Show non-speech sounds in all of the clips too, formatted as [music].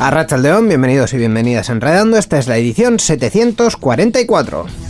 Arracha el León, bienvenidos y bienvenidas a Enredando. Esta es la edición 744.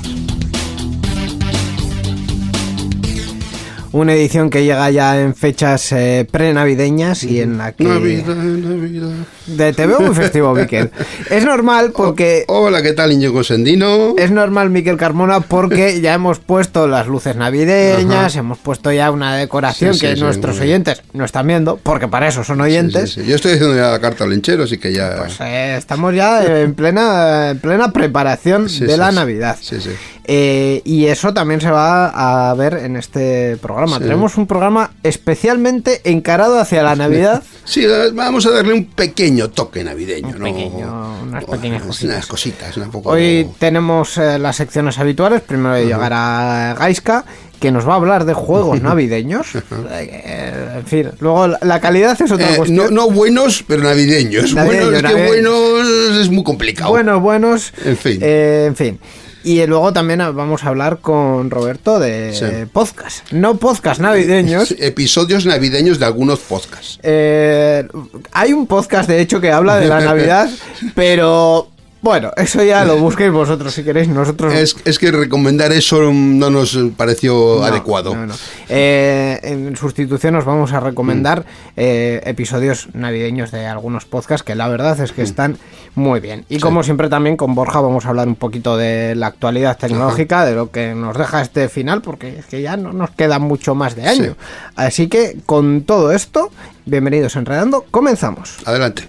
Una edición que llega ya en fechas eh, prenavideñas y en la que... Navidad, Navidad. De, te veo muy festivo, Miquel. Es normal porque... Hola, ¿qué tal, Íñigo Sendino? Es normal, Miquel Carmona, porque ya hemos puesto las luces navideñas, hemos puesto ya una decoración Sí, sí, que sí, nuestros oyentes no están viendo, porque para eso son oyentes. Yo estoy haciendo ya la carta al lenchero, así que ya... Pues eh, estamos ya en plena, en plena preparación de la. Navidad. Sí, sí. Eh, y eso también se va a ver en este programa. Sí. Tenemos un programa especialmente encarado hacia la Navidad. [laughs] Sí, eh, vamos a darle un pequeño toque navideño, Un ¿no? pequeño, unas pequeñas Unas cositas. cositas, un poco... Hoy tenemos eh, las secciones habituales. Primero llegará Gaiska, que nos va a hablar de juegos [laughs] navideños. Eh, en fin, luego la- calidad es otra Eh, cuestión. no, no buenos, pero navideños. Navideño, buenos, es que buenos es muy complicado. Buenos, buenos. En fin. Eh, en fin. Y luego también vamos a hablar con Roberto de Sí. podcast. No podcast navideños. Episodios navideños de algunos podcasts. Eh, hay un podcast, de hecho, que habla de la [laughs] Navidad, pero bueno, eso ya lo busquéis vosotros si queréis. Nosotros Es, es que recomendar eso no nos pareció No, adecuado. no, no. Eh, en sustitución os vamos a recomendar Mm. eh, episodios navideños de algunos podcasts que la verdad Mm. es que están muy bien. Y como siempre también con Borja vamos a hablar un poquito de la actualidad tecnológica, de lo que nos deja este final, porque es que ya no nos queda mucho más de año. Así que con todo esto, bienvenidos a Enredando, comenzamos. Adelante.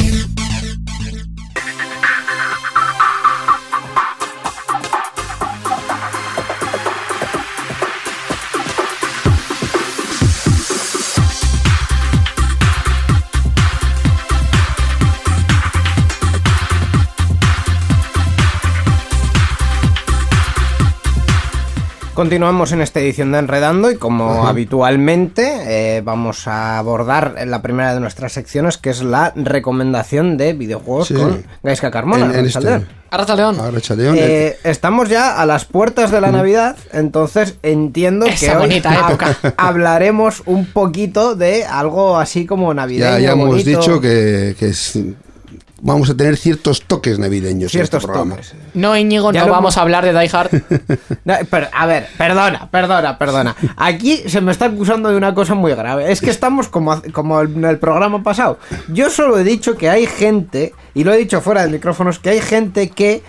Continuamos en esta edición de Enredando y como habitualmente eh, vamos a abordar la primera de nuestras secciones que es la recomendación de videojuegos Sí. con Gaiska Carmona. En- en este- Arrachaldeón. Arrachaldeón. Ahora, Chaleón, Eh, estamos ya a las puertas de la Navidad, entonces entiendo Esa que bonita época. [laughs] hablaremos un poquito de algo así como ya, navideño. ya hemos bonito. dicho que, que es vamos a tener ciertos toques navideños Ciertos en este programa. toques. No, Íñigo, Ya no lo vamos a hablar de Die Hard. [laughs] No, pero, a ver, perdona, perdona, perdona. Aquí se me está acusando de una cosa muy grave. Es que estamos como, como en el programa pasado. Yo solo he dicho que hay gente, y lo he dicho fuera de micrófonos, que hay gente que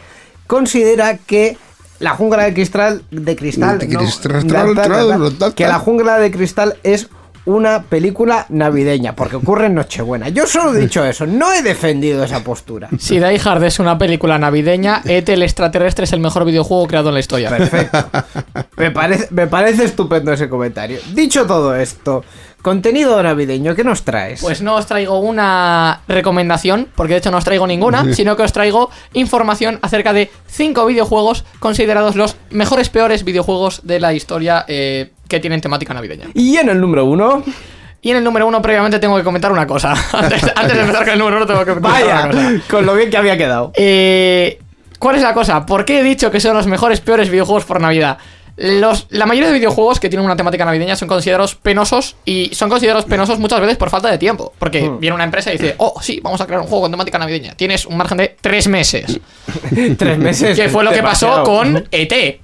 considera que la jungla de cristal, de cristal, De no, cristal, la- la- la- tal, tal, tal. que la jungla de cristal es una película navideña, porque ocurre en Nochebuena. Yo solo he dicho eso, no he defendido esa postura. Si Die Hard es una película navideña, ET el extraterrestre es el mejor videojuego creado en la historia. Perfecto. [laughs] Me parece, me parece estupendo ese comentario. Dicho todo esto, contenido navideño, ¿qué nos traes? Pues no os traigo una recomendación, porque de hecho no os traigo ninguna, [laughs] sino que os traigo información acerca de cinco videojuegos considerados los mejores peores videojuegos de la historia eh, que tienen temática navideña. Y en el número uno, Y en el número uno, previamente, tengo que comentar una cosa. [laughs] Antes, antes de empezar con el número uno, tengo que comentar una cosa. vaya, con lo bien que había quedado. Eh, ¿Cuál es la cosa? ¿Por qué he dicho que son los mejores, peores videojuegos por Navidad? Los, la mayoría de videojuegos que tienen una temática navideña son considerados penosos y son considerados penosos muchas veces por falta de tiempo. Porque Hmm. viene una empresa y dice, oh, sí, vamos a crear un juego con temática navideña. Tienes un margen de tres meses. [laughs] Tres meses. que fue lo que pasó con ET,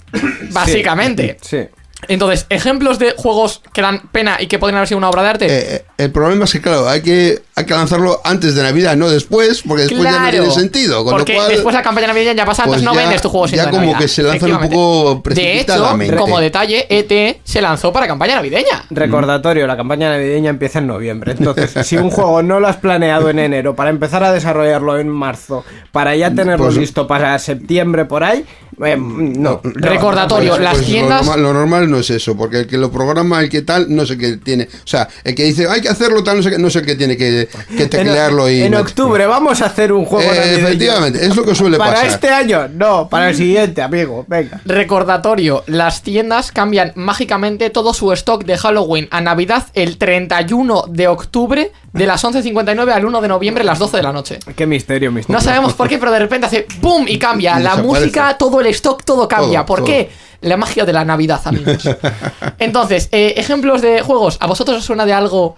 básicamente. Sí. Entonces, ejemplos de juegos que dan pena y que podrían haber sido una obra de arte. Eh, eh, el problema es que, claro, hay que, hay que lanzarlo antes de Navidad, no después, porque después ya no tiene sentido. Con porque lo cual, después la campaña navideña ya pasa, pues entonces no ya- vendes tu juego sin ya como Navidad. que se lanzan un poco De hecho, precipitadamente. como detalle, ET se lanzó para campaña navideña. Recordatorio, la campaña navideña empieza en noviembre. Entonces, si un juego no lo has planeado en enero para empezar a desarrollarlo en marzo, para ya tenerlo Pues- listo para septiembre por ahí, eh, no. Recordatorio, Pues- las pues tiendas- Lo normal, lo normal no es eso, porque el que lo programa, el que tal, no sé qué tiene. O sea, el que dice hay que hacerlo tal, no sé qué, no sé qué tiene que, que En, teclearlo y. en octubre vamos a hacer un juego Eh, efectivamente, es lo que suele Para pasar. este año, no, para el siguiente, amigo. Venga. Recordatorio, las tiendas cambian mágicamente todo su stock de Halloween a Navidad el 31 de octubre de las 11.59 al 1 de noviembre a las 12 de la noche. Qué misterio, misterio. No sabemos por qué, pero de repente hace ¡pum! y cambia. [laughs] Y La música, todo el stock, todo cambia. Todo, ¿Por todo. qué? La magia de la Navidad, amigos. [laughs] Entonces, eh, ejemplos de juegos. ¿A vosotros os suena de algo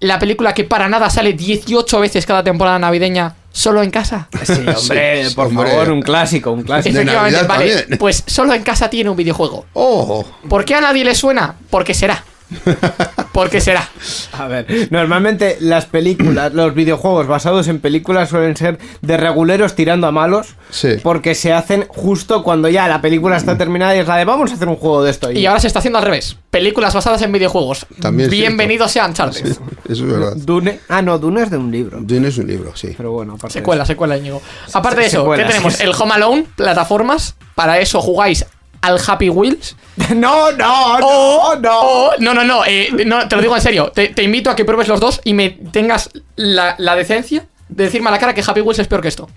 la película que para nada sale 18 veces cada temporada navideña solo en casa? Sí, hombre, [laughs] Sí, por hombre. favor, un clásico, un clásico. Efectivamente, vale. también. Pues solo en casa tiene un videojuego. Oh, ¿Por qué a nadie le suena? Porque será. [laughs] Porque será. A ver, normalmente las películas, los videojuegos basados en películas suelen ser de reguleros tirando a malos. Sí. Porque se hacen justo cuando ya la película está terminada y es la de vamos a hacer un juego de esto. Y ahora se está haciendo al revés. Películas basadas en videojuegos. También Bienvenidos sean Uncharted. eso es verdad. Dune. Ah, no, Dune es de un libro. Dune es un libro, sí. Pero bueno, aparte de Secuela, secuela, Íñigo. Aparte de eso, Secuela, ¿qué tenemos? sí. El Home Alone, plataformas. Para eso jugáis al Happy Wheels. [laughs] No, no, no, O, no. o- no, no, no, eh, no, te lo digo en serio. Te, te invito a que pruebes los dos y me tengas la, la decencia de decirme a la cara que Happy Wheels es peor que esto.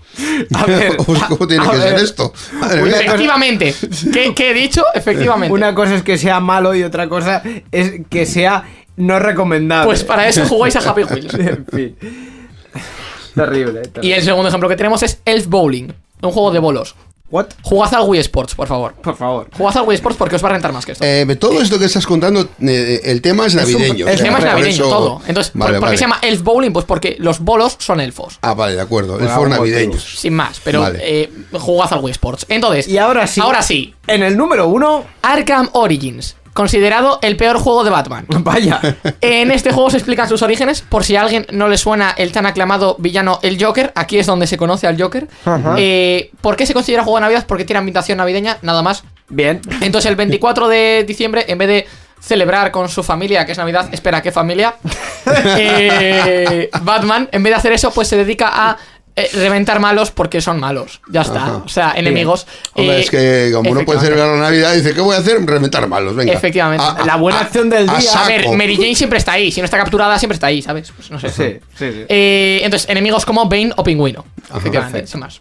A [laughs] ver, ¿Cómo tiene a que ser ver. esto? Madre Efectivamente. [laughs] ¿Qué, qué he dicho? Efectivamente. Una cosa es que sea malo y otra cosa es que sea no recomendable. Pues para eso jugáis a Happy Wheels. en fin. Terrible, Y terrible. el segundo ejemplo que tenemos es Elf Bowling, un juego de bolos. What? Jugad al Wii Sports, por favor. Por favor. Jugad al Wii Sports porque os va a rentar más que esto. Eh, todo esto que estás contando, eh, el tema es navideño. el el tema es navideño, eso- todo. Entonces, ¿por, Vale, por qué se llama Elf Bowling? Pues porque los bolos son elfos. Ah, vale, de acuerdo. El Por for algún navideños. Sin más, pero Vale. eh, jugad al Wii Sports. Entonces, Y ahora sí. Ahora sí. En el número uno. Arkham Origins, considerado el peor juego de Batman. [laughs] Vaya. En este juego se explican sus orígenes, por si a alguien no le suena el tan aclamado villano el Joker, aquí es donde se conoce al Joker. Eh, ¿Por qué se considera juego de Navidad? Porque tiene ambientación navideña, nada más. Bien. Entonces el 24 de diciembre, en vez de celebrar con su familia, que es Navidad, espera, ¿qué familia? [laughs] Eh, Batman, en vez de hacer eso, pues se dedica a eh, reventar malos porque son malos. Ya está. Ajá. O sea, enemigos. Hombre, Eh, es que como no puede efectivamente. celebrar la Navidad, dice, ¿qué voy a hacer? Reventar malos, venga. Efectivamente. La buena acción del día. A ver. Mary Jane siempre está ahí. Si no está capturada, siempre está ahí, ¿sabes? Pues no sé. Sí, sí, sí. Eh, entonces, enemigos como Bane o Pingüino. Efectivamente, perfecto. sin más.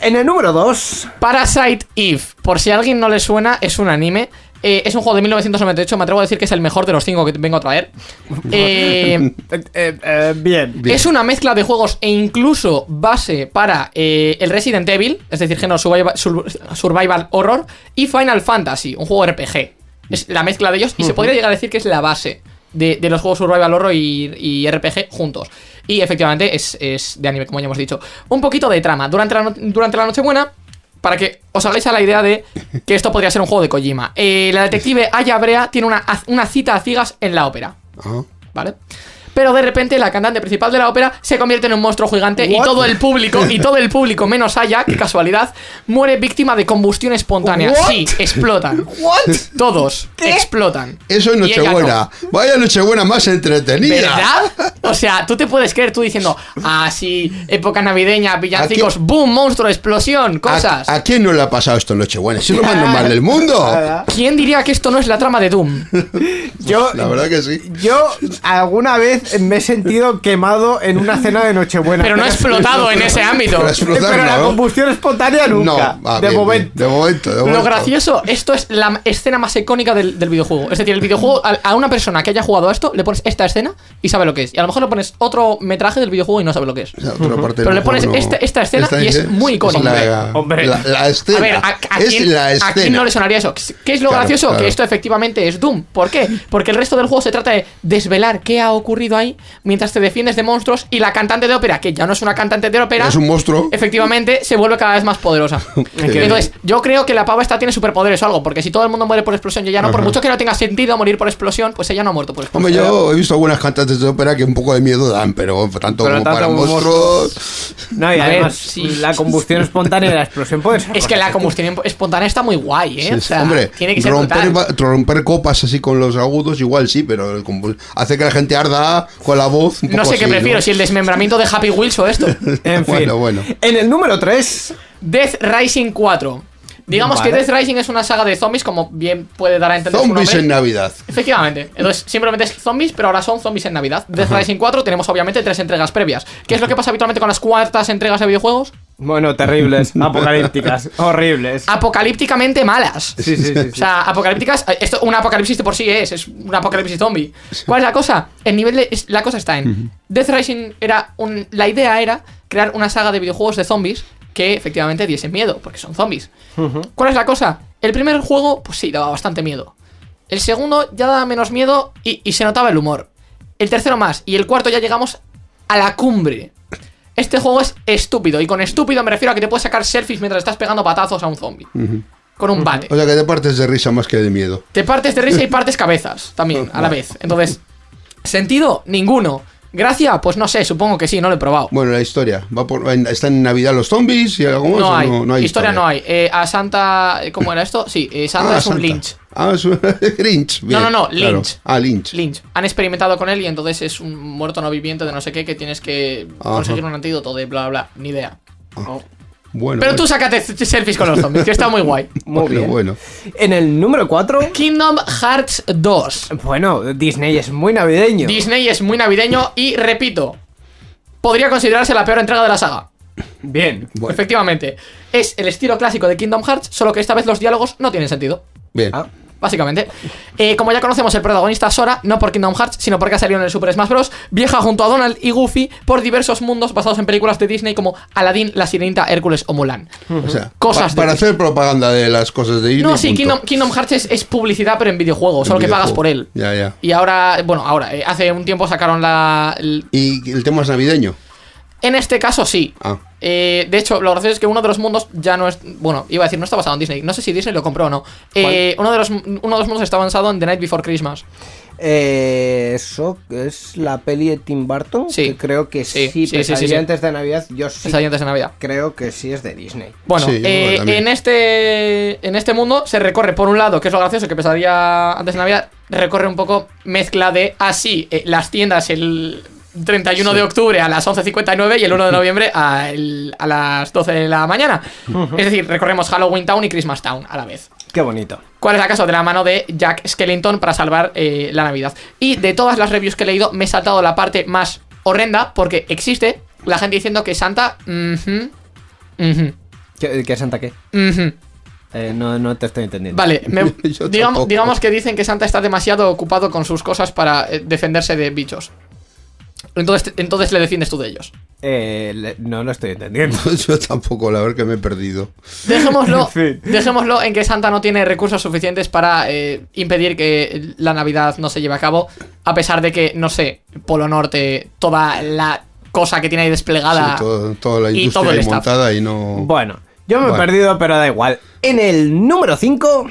En el número dos. Parasite Eve, por si a alguien no le suena, es un anime. Eh, es un juego de 1998, me atrevo a decir que es el mejor de los cinco que vengo a traer. [laughs] Eh, eh, bien. Bien. es una mezcla de juegos e incluso base para eh, el Resident Evil, es decir, género survival, sur- survival horror, y Final Fantasy, un juego RPG. Es la mezcla de ellos y se podría llegar a decir que es la base de, de los juegos survival horror y, y RPG juntos. Y efectivamente es, es de anime, como ya hemos dicho. Un poquito de trama. Durante la, no- durante la Nochebuena, para que os hagáis a la idea de que esto podría ser un juego de Kojima. eh, la detective Aya Brea tiene una, una cita a ciegas en la ópera. Ajá. ¿vale? Pero de repente la cantante principal de la ópera se convierte en un monstruo gigante y What? todo el público, y todo el público menos Aya, qué casualidad, muere víctima de combustión espontánea. What? Sí, explotan. Todos explotan. Eso es Nochebuena. Vaya Nochebuena más entretenida. ¿Verdad? O sea, tú te puedes creer tú diciendo, ah, sí, época navideña, villancicos, boom, monstruo, explosión, cosas. ¿A, a quién no le ha pasado esto en Nochebuena? Si es lo más normal del mundo. ¿Quién diría que esto no es la trama de Doom? Yo, [laughs] La verdad que sí. yo alguna vez me he sentido quemado en una cena de Nochebuena. Pero no ha explotado en ese ámbito. Pero explotar, Pero la ¿no? combustión espontánea nunca. No, ah, de bien, momento. bien. De momento, de Lo gracioso, esto es la escena más icónica del, del videojuego. Es decir, el videojuego, a, a una persona que haya jugado a esto, le pones esta escena y sabe lo que es. Y a lo mejor le pones otro metraje del videojuego y no sabe lo que es. O sea, otra parte Pero le pones no- este- esta escena y es muy icónica. la, Hombre. La, la escena. A ver, ¿a, a es quién, la a escena. quién no le sonaría eso? ¿Qué es lo Claro, gracioso? claro. Que esto efectivamente es Doom. ¿Por qué? Porque el resto del juego se trata de desvelar qué ha ocurrido ahí mientras te defiendes de monstruos y la cantante de ópera, que ya no es una cantante de ópera, Es un monstruo. efectivamente se vuelve cada vez más poderosa. [laughs] Entonces, yo creo que la pava esta tiene superpoderes o algo, porque si todo el mundo muere por explosión y ella no, por mucho que no tenga sentido morir por explosión, pues ella no ha muerto por Hombre, explosión. yo he visto algunas cantantes de ópera que un poco de miedo dan, pero tanto Pero como tanto para como monstruos. No, y además, sí. la combustión espontánea y la explosión pueden ser. Es que la combustión espontánea está muy guay, ¿eh? Sí, o sea, hombre, tiene que ser romper, romper copas así con los agudos, igual sí, pero hace que la gente arda con la voz. Un No sé qué prefiero, si el desmembramiento de Happy Wheels o esto. [laughs] En fin. Bueno, bueno. En el número 3. Death Rising 4. Digamos Vale. que Death Rising es una saga de zombies, como bien puede dar a entender Zombies en Navidad. Efectivamente. Entonces, simplemente es zombies, pero ahora son zombies en Navidad. Death Rising 4 tenemos obviamente tres entregas previas. ¿Qué es lo que pasa habitualmente con las cuartas entregas de videojuegos? Bueno, terribles, [laughs] apocalípticas, horribles. Apocalípticamente malas. Sí, sí, sí. O sea, apocalípticas. eh, Esto, un apocalipsis de por sí es, es un apocalipsis zombie. ¿Cuál es la cosa? El nivel de. es- la cosa está en. Death Rising era. Un, la idea era crear una saga de videojuegos de zombies que efectivamente diesen miedo, porque son zombies. ¿Cuál es la cosa? El primer juego, pues sí, daba bastante miedo. El segundo ya daba menos miedo y, y se notaba el humor. El tercero más. Y el cuarto ya llegamos a la cumbre. Este juego es estúpido. Y con estúpido me refiero a que te puedes sacar selfies mientras estás pegando patazos a un zombie. Con un bate. O sea que te partes de risa más que de miedo. Te partes de risa y [laughs] partes cabezas también, a la vez. Entonces, sentido, ninguno. Gracia, pues no sé, supongo que sí, no lo he probado. Bueno, la historia. Va por, ¿Está en Navidad los zombies y algo más? No hay, no, no hay historia, no hay. Eh, a Santa, ¿cómo era esto? Sí, eh, Santa Ah, es un Santa. Lynch. Ah, es un [laughs] Lynch. bien, no, no, claro. Lynch. Ah, Lynch. Lynch. Han experimentado con él y entonces es un muerto no viviente de no sé qué que tienes que Ajá. conseguir un antídoto de bla bla, bla. Ni idea. Bueno, Pero bueno. tú sácate selfies con los zombies, que está muy guay. [laughs] Muy Bueno, bien. bueno. En el número 4. Kingdom Hearts 2. Bueno, Disney es muy navideño. Disney es muy navideño y repito, podría considerarse la peor entrega de la saga. Bien. Bueno. Efectivamente, es el estilo clásico de Kingdom Hearts, solo que esta vez los diálogos no tienen sentido. Bien. Ah. Básicamente, Eh, como ya conocemos el protagonista Sora, no por Kingdom Hearts, sino porque ha salido en el Super Smash Bros., viaja junto a Donald y Goofy por diversos mundos basados en películas de Disney como Aladdin, La Sirenita, Hércules o Mulan. O sea, Cosas pa- para de- hacer propaganda de las cosas de Disney. No, sí. Kingdom, Kingdom Hearts es, es publicidad, pero en videojuego, solo que pagas por él. Ya, ya. Y ahora, bueno, ahora, eh, hace un tiempo sacaron la. el- ¿Y el tema es navideño? En este caso sí. Ah. Eh, de hecho, lo gracioso es que uno de los mundos ya no es. Bueno, iba a decir, no está basado en Disney. No sé si Disney lo compró o no. Eh, uno, de los, uno de los mundos está basado en The Night Before Christmas. Eh, eso es la peli de Tim Burton. Sí. que creo que Sí, sí, sí, sí, Pesadilla sí, sí. antes de Navidad. Yo sí antes de Navidad. creo que sí es de Disney. Bueno, eh, en este en este mundo se recorre por un lado, que es lo gracioso, que pesadilla antes de Navidad, recorre un poco mezcla de así las tiendas el 31 de octubre a las 11.59 y el 1 de [laughs] noviembre a, el- a las 12 de la mañana. Es decir, recorremos Halloween Town y Christmas Town a la vez. Qué bonito. ¿Cuál es el caso? De la mano de Jack Skellington para salvar eh, la Navidad. Y de todas las reviews que he leído, me he saltado la parte más horrenda porque existe la gente diciendo que Santa. ¿Qué, qué Santa qué? Eh, no, no te estoy entendiendo. Vale, me- [laughs] digamos, digamos que dicen que Santa está demasiado ocupado con sus cosas para eh, defenderse de bichos. Entonces, entonces le defiendes tú de ellos. Eh, le- no lo estoy entendiendo. [laughs] Yo tampoco, la verdad que me he perdido. Dejémoslo, [laughs] En fin. dejémoslo en que Santa no tiene recursos suficientes para eh, impedir que la Navidad no se lleve a cabo, a pesar de que, no sé, Polo Norte, toda la cosa que tiene ahí desplegada. Sí, todo- toda la y todo el ahí staff. montada y no. Bueno, yo me he perdido, pero da igual. En el número 5.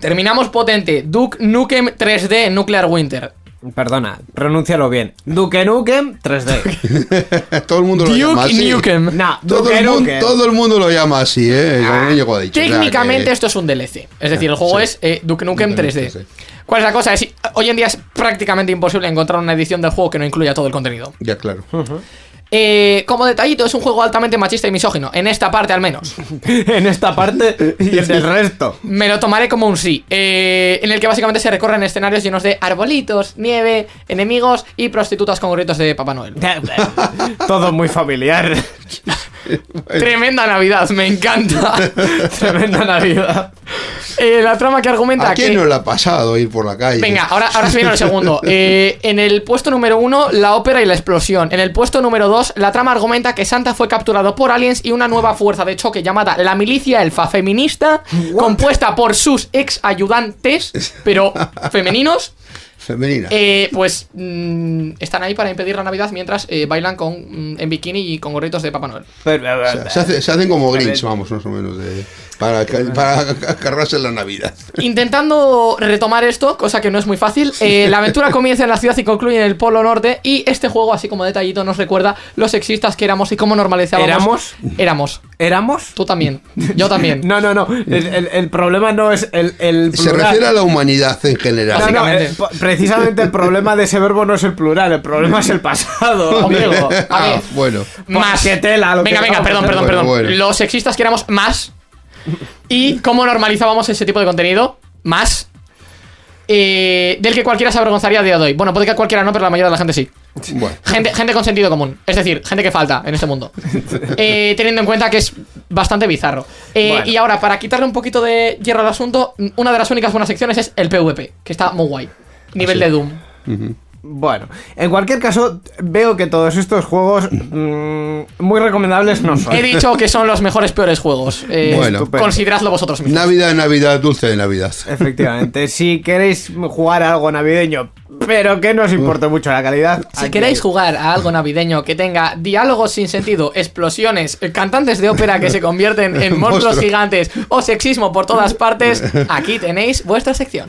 Terminamos potente. Duke Nukem 3D Nuclear Winter. Perdona, pronúncialo bien. Duke Nukem 3D. [laughs] todo el mundo lo llama así. Nukem. no, Todo Duke el, mundo, Nukem. todo el mundo lo llama así, ¿eh? Como ha dicho. O sea, Técnicamente que- esto es un DLC. Es decir, el juego sí. es eh, Duke Nukem Duke 3D. 3D. ¿Cuál es la cosa? Es, hoy en día es prácticamente imposible encontrar una edición del juego que no incluya todo el contenido. Ya, claro. Eh, como detallito, es un juego altamente machista y misógino. En esta parte, al menos. [laughs] en esta parte y en el resto. Me lo tomaré como un sí. eh, en el que básicamente se recorren escenarios llenos de arbolitos, nieve, enemigos y prostitutas con gorritos de Papá Noel. [laughs] Todo muy familiar. [laughs] [laughs] Tremenda Navidad, me encanta. [laughs] Tremenda Navidad. Eh, la trama que argumenta ¿A quién que... no le ha pasado ir por la calle? Venga, ahora, ahora se viene el segundo. [laughs] Eh, en el puesto número uno, la ópera y la explosión. En el puesto número dos, la trama argumenta que Santa fue capturado por aliens y una nueva fuerza de choque llamada la milicia elfa feminista, compuesta por sus ex ayudantes, pero femeninos, Femenina. eh, pues mm, están ahí para impedir la Navidad mientras eh, bailan con, mm, en bikini y con gorritos de Papá Noel. Pero, O sea, se, hace- se hacen como Grinch, vamos, más o menos, de, para, para cargarse la Navidad. Intentando retomar esto, cosa que no es muy fácil, eh, la aventura comienza en la ciudad y concluye en el Polo Norte. Y este juego, así como detallito, nos recuerda los sexistas que éramos y cómo normalizábamos. ¿Éramos? Éramos. ¿Éramos? Tú también. Yo también. [laughs] No, no, no. El, el- el problema no es el, el Se plural. refiere a la humanidad en general. No, eh, precisamente el problema de ese verbo no es el plural, el problema es el pasado, [laughs] amigo. A Ah, bueno. Más. qué tela, lo venga, que venga, perdón, perdón, Bueno, perdón. bueno. Los sexistas que éramos más. ¿Y cómo normalizábamos ese tipo de contenido? Más. eh, del que cualquiera se avergonzaría a día de hoy. Bueno, puede que cualquiera no, pero la mayoría de la gente sí. Bueno. Gente, gente con sentido común. Es decir, gente que falta en este mundo. [laughs] Eh, teniendo en cuenta que es bastante bizarro. Eh, Bueno. Y ahora, para quitarle un poquito de hierro al asunto, una de las únicas buenas secciones es el PvP, que está muy guay. Nivel sí. de Doom. Bueno, en cualquier caso, veo que todos estos juegos [laughs] mm, muy recomendables no son. He dicho que son los mejores peores juegos. Eh, Bueno. Estupendo. consideradlo vosotros mismos. Navidad, Navidad, dulce de Navidad. Efectivamente, [laughs] si queréis jugar a algo navideño, pero que no os importe mucho la calidad. Si aquí queréis hay- jugar a algo navideño que tenga diálogos sin sentido, explosiones, eh, cantantes de ópera que se convierten en [laughs] monstruos Monstruos. gigantes o sexismo por todas partes, aquí tenéis vuestra sección.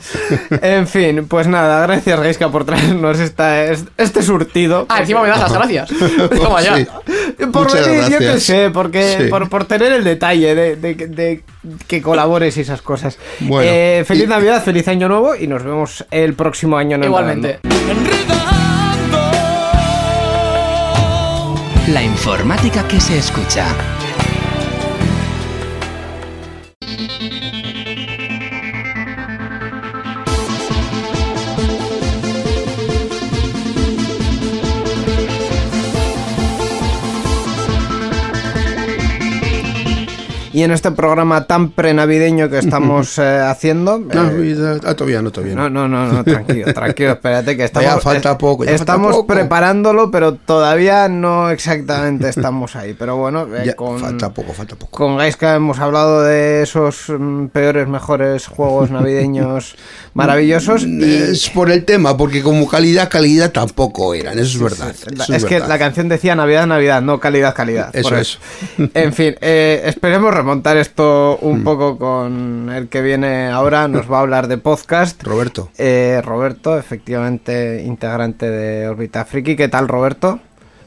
En fin, pues nada, gracias Gaiska por traernos esta, este surtido. Ah, encima me das las gracias. [laughs] [laughs] Toma ya. Sí. Por Muchas venir, yo qué sé, porque, Sí. por, por tener el detalle de, de- de que colabores y esas cosas. Bueno, Eh, feliz y- Navidad, feliz Año Nuevo y nos vemos el próximo año en Igualmente. La informática que se escucha. Y en este programa tan prenavideño que estamos eh, haciendo. eh, Navidad. Ah, todavía no, todavía no, no. no, no, no, tranquilo, [laughs] tranquilo, espérate que estamos. Ya falta poco, ya falta estamos poco. preparándolo, pero todavía no exactamente estamos ahí. Pero bueno, eh, Ya, con, Falta poco, falta poco. con Gaiska hemos hablado de esos mm, peores, mejores juegos navideños [laughs] maravillosos. y- Es por el tema, porque como calidad, calidad tampoco eran, eso es verdad. Eso es que verdad. la canción decía Navidad, Navidad, no calidad, calidad. Eso es. En fin, eh, esperemos remontar esto Mm. un poco con el que viene ahora. Nos va a hablar de podcast. Roberto. Eh, Roberto, efectivamente, integrante de Orbita Friki. ¿Qué tal, Roberto?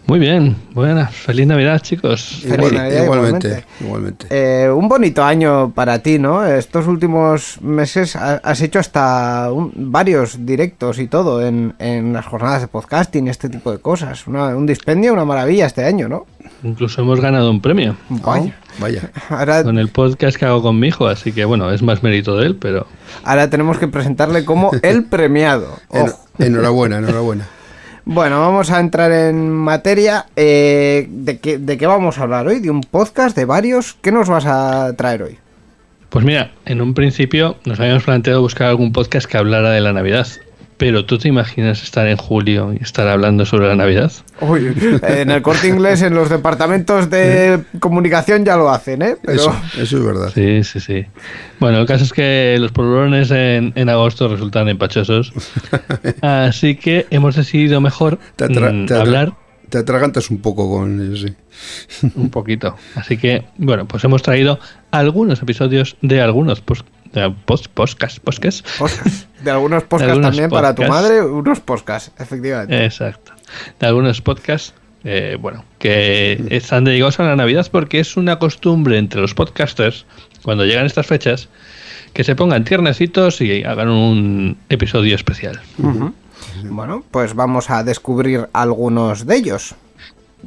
Muy bien, buenas. Feliz Navidad, chicos. Feliz Igual- Navidad, igualmente, igualmente. igualmente. Eh, un bonito año para ti, ¿no? Estos últimos meses ha- has hecho hasta un- varios directos y todo en, en las jornadas de podcasting, este tipo de cosas. Una- un dispendio, una maravilla este año, ¿no? Incluso hemos ganado un premio Vaya. Vaya. Ahora, con el podcast que hago con mi hijo, así que bueno, es más mérito de él, pero ahora tenemos que presentarle como [laughs] el premiado. Ojo. enhorabuena, enhorabuena. [laughs] Bueno, vamos a entrar en materia. Eh, ¿de, qué, ¿De qué vamos a hablar hoy? ¿De un podcast? ¿De varios? ¿Qué nos vas a traer hoy? pues mira, en un principio nos habíamos planteado buscar algún podcast que hablara de la Navidad. Pero ¿tú te imaginas estar en julio y estar hablando sobre la Navidad? Uy, en el corte inglés, en los departamentos de comunicación ya lo hacen, ¿eh? Pero Eso, eso es verdad. Sí, sí, sí. Bueno, el caso es que los polvorones en, en agosto resultan empachosos. [laughs] Así que hemos decidido mejor Te atra- mm, te hablar. te atragantas un poco con ellos, sí. un poquito. Así que, bueno, pues hemos traído algunos episodios de algunos de post, podcast, podcast. Podcast. De algunos podcasts algunos también para tu madre, unos podcasts, efectivamente. Exacto. De algunos podcasts, eh, bueno, que están dedicados a la Navidad porque es una costumbre entre los podcasters, cuando llegan estas fechas, que se pongan tiernecitos y hagan un episodio especial. Bueno, pues vamos a descubrir algunos de ellos.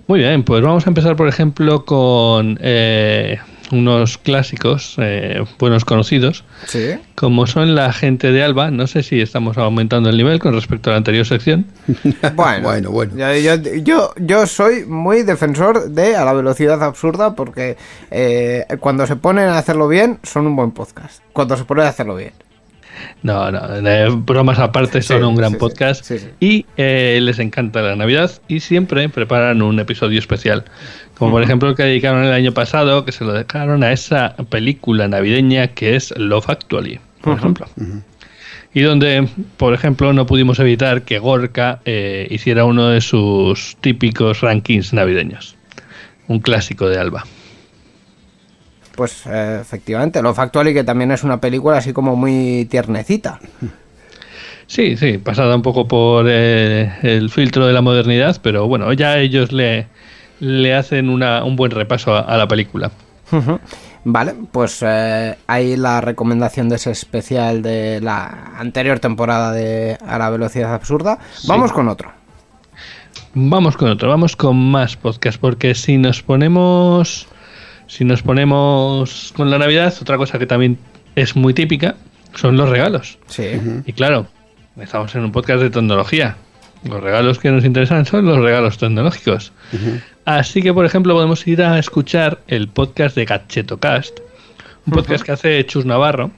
Muy bien, pues vamos a empezar, por ejemplo, con eh, unos clásicos, eh, buenos conocidos, Sí. como son la gente de Alba. No sé si estamos aumentando el nivel con respecto a la anterior sección. [laughs] [laughs] Bueno, Bueno, bueno. Yo, yo, yo, yo soy muy defensor de a la velocidad absurda porque eh, cuando se ponen a hacerlo bien son un buen podcast. Cuando se ponen a hacerlo bien. No, no, bromas aparte, son Sí, un gran sí, podcast sí, y eh, les encanta la Navidad y siempre preparan un episodio especial. Como por ejemplo el que dedicaron el año pasado, que se lo dedicaron a esa película navideña que es Love Actually, por ejemplo. Y donde, por ejemplo, no pudimos evitar que Gorka eh, hiciera uno de sus típicos rankings navideños. Un clásico de Alba. Pues eh, efectivamente, lo factual y que también es una película así como muy tiernecita. Sí, sí, pasada un poco por eh, el filtro de la modernidad, pero bueno, ya ellos le, le hacen una, un buen repaso a, a la película. Vale, pues eh, hay la recomendación de ese especial de la anterior temporada de A la velocidad absurda. Vamos con otro. Vamos con otro, vamos con más podcast, porque si nos ponemos, si nos ponemos con la Navidad, otra cosa que también es muy típica son los regalos. Sí. Y claro, estamos en un podcast de tecnología. Los regalos que nos interesan son los regalos tecnológicos. Así que, por ejemplo, podemos ir a escuchar el podcast de GadgetoCast, un podcast que hace Chus Navarro,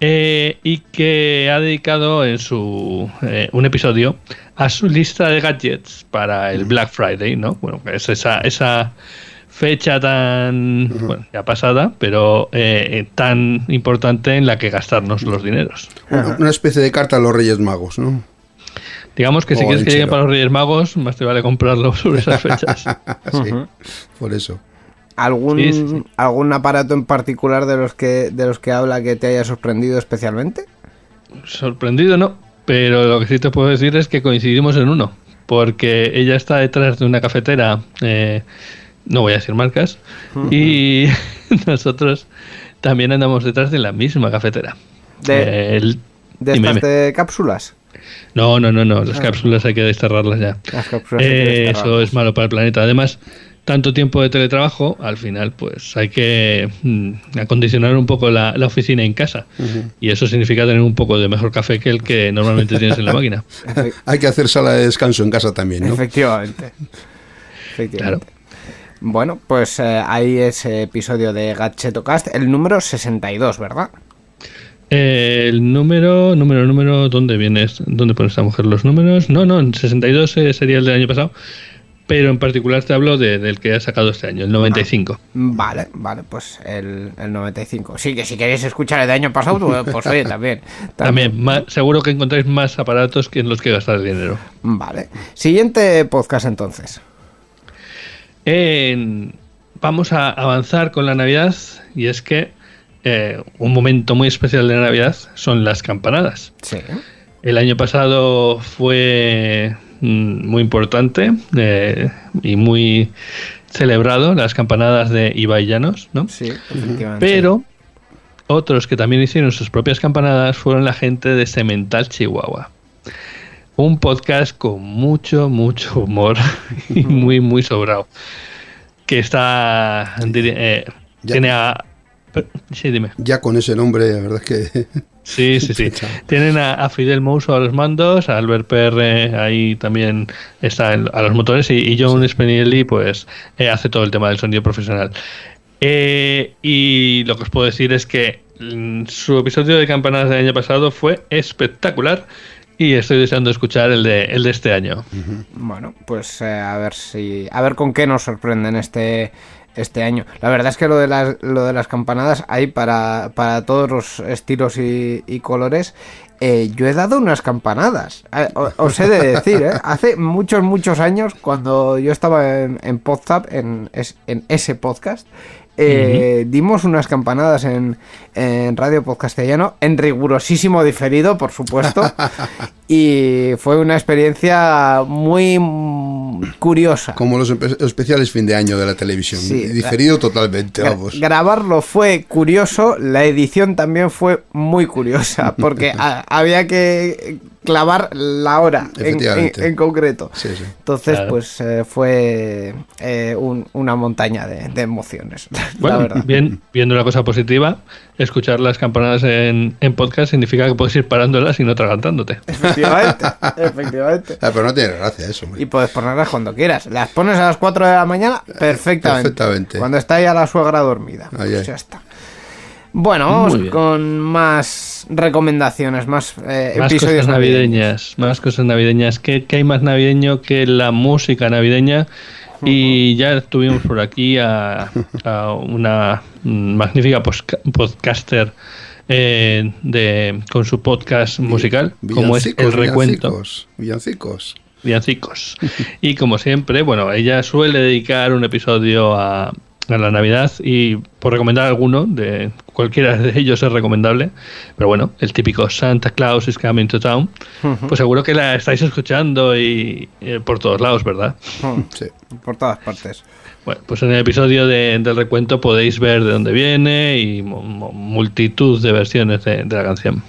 eh, y que ha dedicado en su eh, un episodio a su lista de gadgets para el Black Friday, ¿no? Bueno, que es esa, esa fecha tan bueno, ya pasada, pero eh, tan importante en la que gastarnos los dineros. Una, una especie de carta a los Reyes Magos, ¿no? Digamos que si O quieres que llegue para los Reyes Magos, más te vale comprarlo [laughs] sobre esas fechas. [laughs] Sí, por eso. ¿Algún, Sí, sí, sí. ¿Algún aparato en particular de los que de los que habla que te haya sorprendido especialmente? Sorprendido no, pero lo que sí te puedo decir es que coincidimos en uno, porque ella está detrás de una cafetera, eh, no voy a decir marcas, y [laughs] nosotros también andamos detrás de la misma cafetera. De- el- ¿De estas de cápsulas? No, no, no, no, las cápsulas hay que desterrarlas ya. Las cápsulas hay que Eh, eso es malo para el planeta. Además, tanto tiempo de teletrabajo, al final, pues hay que mm, acondicionar un poco la, la oficina en casa. Y eso significa tener un poco de mejor café que el que [laughs] normalmente tienes en la máquina. [laughs] Hay que hacer sala de descanso en casa también, ¿no? Efectivamente. Efectivamente. Bueno, pues eh, hay ese episodio de Gadgetocast, el número 62, ¿verdad? Eh, el número, número, número, ¿dónde vienes? ¿Dónde pone esta mujer los números? No, no, en 62 eh, sería el del año pasado. Pero en particular te hablo de- del que ha sacado este año, el 95. Vale, vale, pues el, el 95. Sí, que si queréis escuchar el de año pasado, pues, [laughs] pues oye, también. También, seguro que encontráis más aparatos que en los que gastar dinero. Vale. Siguiente podcast entonces. En- vamos a avanzar con la Navidad y es que eh, un momento muy especial de Navidad son las campanadas. Sí. El año pasado fue mm, muy importante eh, y muy celebrado las campanadas de Ibai Llanos, ¿no? Sí, efectivamente. Pero otros que también hicieron sus propias campanadas fueron la gente de Cemental Chihuahua. Un podcast con mucho, mucho humor [laughs] y muy, muy sobrado. Que está. eh, tiene a. Sí, dime. Ya con ese nombre, la verdad es que... [laughs] Sí, sí, sí. [laughs] Tienen a, a Fidel Mouso a los mandos, a Albert PR ahí también está en- a los motores y, y John Spinelli pues eh, hace todo el tema del sonido profesional. Eh, y lo que os puedo decir es que mm, su episodio de campanadas del año pasado fue espectacular, y estoy deseando escuchar el de, el de este año. Bueno, pues eh, a ver si. A ver con qué nos sorprenden este. Este año. La verdad es que lo de las, lo de las campanadas hay para, para todos los estilos y, y colores. Eh, yo he dado unas campanadas. Eh, os he de decir, ¿eh? [laughs] hace muchos, muchos años, cuando yo estaba en, en Podzap, en, en ese podcast, eh, dimos unas campanadas en, en Radio Podcastellano, en rigurosísimo diferido, por supuesto. [laughs] y fue una experiencia muy mm, curiosa. Como los especiales fin de año de la televisión. Sí. diferido totalmente, vamos. Grabarlo fue curioso, la edición también fue muy curiosa, porque [laughs] a- había que clavar la hora en, Efectivamente. en- en concreto. Sí, sí. Entonces, Claro. pues eh, fue eh, un- una montaña de, de emociones, [laughs] la Bueno, verdad. bien, viendo la cosa positiva, escuchar las campanadas en, en podcast significa que puedes ir parándolas y no tragantándote. Efectivamente, [laughs] efectivamente. Ah, pero no tiene gracia eso, hombre. Y puedes ponerlas cuando quieras. Las pones a las 4 de la mañana perfectamente. Perfectamente. Cuando está ya la suegra dormida. Ay, Pues ay. ya está. Bueno, vamos con más recomendaciones, más, eh, Más episodios cosas navideños. navideñas, más cosas navideñas. ¿Qué, qué hay más navideño que la música navideña? Y ya tuvimos por aquí a, a una magnífica podcaster eh, de, con su podcast musical, como es Villancicos, El Recuento. Villancicos. Villancicos. Villancicos. Y como siempre, bueno, ella suele dedicar un episodio a, a la Navidad y por recomendar alguno, de cualquiera de ellos es recomendable, pero bueno, el típico Santa Claus is coming to town, pues seguro que la estáis escuchando y eh, por todos lados, ¿verdad? [laughs] Sí. Por todas partes. Bueno, pues en el episodio de- del recuento podéis ver de dónde viene y multitud de versiones de, de la canción.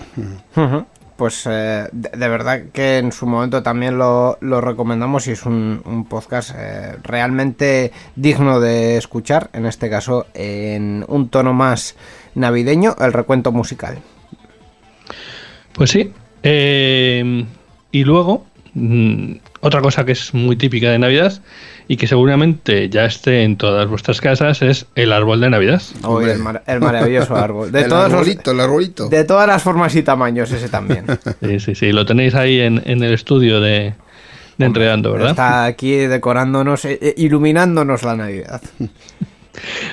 Ujú. Pues eh, de, verdad que en su momento también lo, recomendamos y es un, un podcast eh, realmente digno de escuchar, en este caso en un tono más navideño, el recuento musical. Pues sí. Eh, y luego, mm, otra cosa que es muy típica de Navidad y que seguramente ya esté en todas vuestras casas es el árbol de Navidad. Hombre. el, mar- el maravilloso [laughs] árbol. De, el todos los- arbolito, el arbolito. de todas las formas y tamaños, ese también. [laughs] Sí, sí, sí. Lo tenéis ahí en, en el estudio de, de Enredando, ¿verdad? Está aquí decorándonos, eh, eh, iluminándonos la Navidad. [laughs]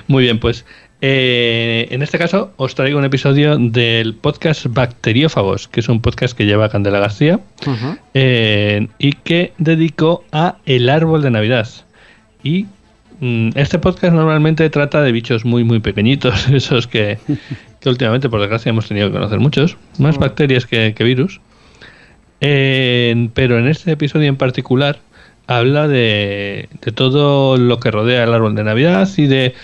Muy bien, pues eh, en este caso os traigo un episodio del podcast Bacteriófagos, que es un podcast que lleva Candela García eh, y que dedico a el árbol de Navidad. Y mm, este podcast normalmente trata de bichos muy, muy pequeñitos, [laughs] esos que, que últimamente, por desgracia, hemos tenido que conocer muchos, más bacterias que, que virus. Eh, pero en este episodio en particular habla de, de todo lo que rodea el árbol de Navidad y de,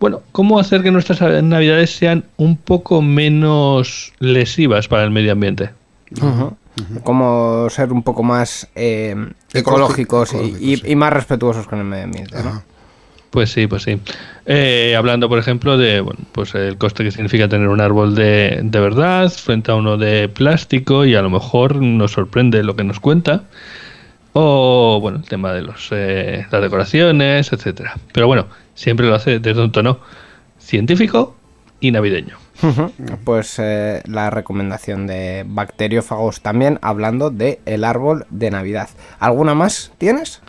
bueno, cómo hacer que nuestras Navidades sean un poco menos lesivas para el medio ambiente. Como ser un poco más eh, Ecológico- ecológicos y- ecológicos, y, sí. y más respetuosos con el medio ambiente. ¿no? Pues sí, pues sí. Eh, hablando, por ejemplo, de bueno, pues el coste que significa tener un árbol de, de verdad frente a uno de plástico y a lo mejor nos sorprende lo que nos cuenta. O, bueno, el tema de los, eh, las decoraciones, etcétera. Pero bueno, siempre lo hace desde un tono científico y navideño. Pues eh, la recomendación de bacteriófagos también hablando de el árbol de Navidad. ¿Alguna más tienes?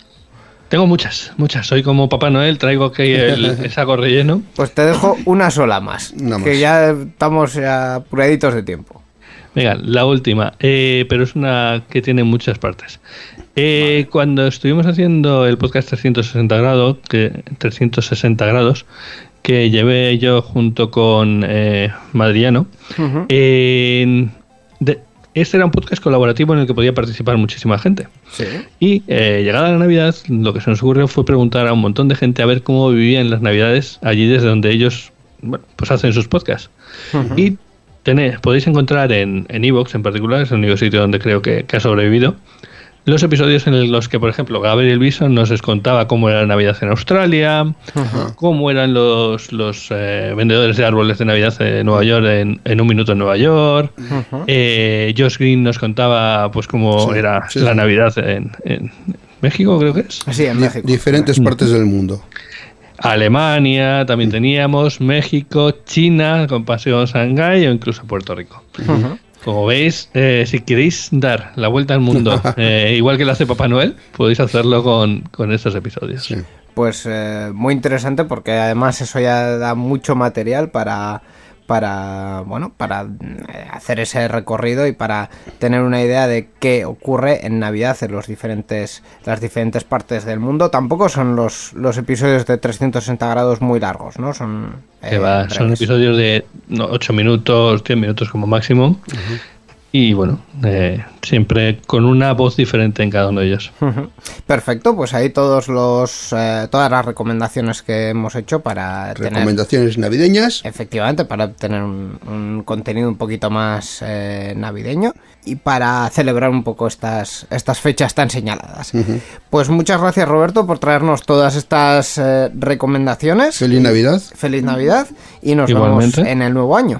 Tengo muchas, muchas. Soy como Papá Noel, traigo aquí el, [laughs] el saco relleno. Pues te dejo una sola más. Más. Que ya estamos ya apuraditos de tiempo. Venga, la última, eh, pero es una que tiene muchas partes. Eh, Cuando estuvimos haciendo el podcast 360 grados, que 360 grados, que llevé yo junto con eh, Madriano, eh, de- este era un podcast colaborativo en el que podía participar muchísima gente. Sí. Y eh, llegada la Navidad, lo que se nos ocurrió fue preguntar a un montón de gente a ver cómo vivían las Navidades allí desde donde ellos bueno, pues hacen sus podcasts. Y tenéis, podéis encontrar en en Evox en particular, es el único sitio donde creo que, que ha sobrevivido, los episodios en los que, por ejemplo, Gabriel Bison nos les contaba cómo era la Navidad en Australia, cómo eran los, los eh, vendedores de árboles de Navidad en Nueva York en, en un minuto en Nueva York. Eh, Josh Green nos contaba pues cómo Sí, era sí, la sí. Navidad en, en México, creo que es. Sí, en México. diferentes partes del mundo. Alemania, también teníamos México, China, con Paseo Shanghái o incluso Puerto Rico. Como veis, eh, si queréis dar la vuelta al mundo, [laughs] eh, igual que lo hace Papá Noel, podéis hacerlo con, con estos episodios. Sí. Pues eh, muy interesante porque además eso ya da mucho material para para bueno para eh, hacer ese recorrido y para tener una idea de qué ocurre en Navidad en los diferentes las diferentes partes del mundo. Tampoco son los los episodios de 360 grados muy largos no son eh, va, son episodios de 8 minutos, 10 minutos como máximo. Y bueno, eh, siempre con una voz diferente en cada uno de ellos. Perfecto, pues ahí todos los eh, todas las recomendaciones que hemos hecho para tener Recomendaciones navideñas. efectivamente para tener un, un contenido un poquito más eh, navideño y para celebrar un poco estas estas fechas tan señaladas. Pues muchas gracias Roberto por traernos todas estas eh, recomendaciones. Feliz Navidad. Feliz Navidad y nos Igualmente. vemos en el nuevo año.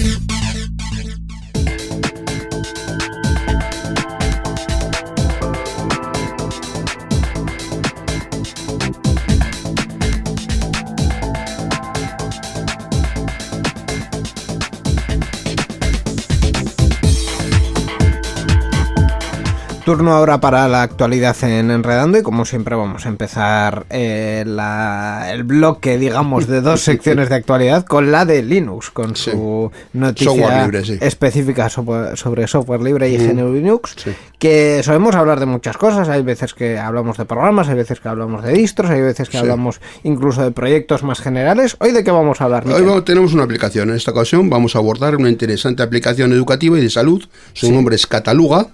Turno ahora para la actualidad en Enredando y como siempre vamos a empezar eh, la- el bloque, digamos, de dos [laughs] secciones de actualidad con la de Linux, con Sí. su noticia libre, sí. específica sobre, sobre software libre y GNU Linux, sí. que solemos hablar de muchas cosas, hay veces que hablamos de programas, hay veces que hablamos de distros, hay veces que hablamos incluso de proyectos más generales. ¿Hoy de qué vamos a hablar? Hoy tenemos una aplicación. En esta ocasión vamos a abordar una interesante aplicación educativa y de salud. Su nombre es Cataluga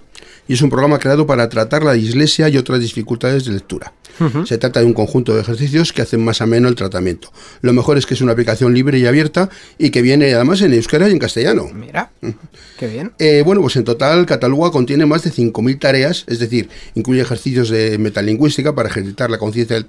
y es un programa creado para tratar la dislexia y otras dificultades de lectura. Se trata de un conjunto de ejercicios que hacen más ameno el tratamiento. Lo mejor es que es una aplicación libre y abierta y que viene además en euskera y en castellano. Mira, qué bien. Eh, bueno, pues en total Cataluga contiene más de 5.000 tareas, es decir, incluye ejercicios de metalingüística para ejercitar la conciencia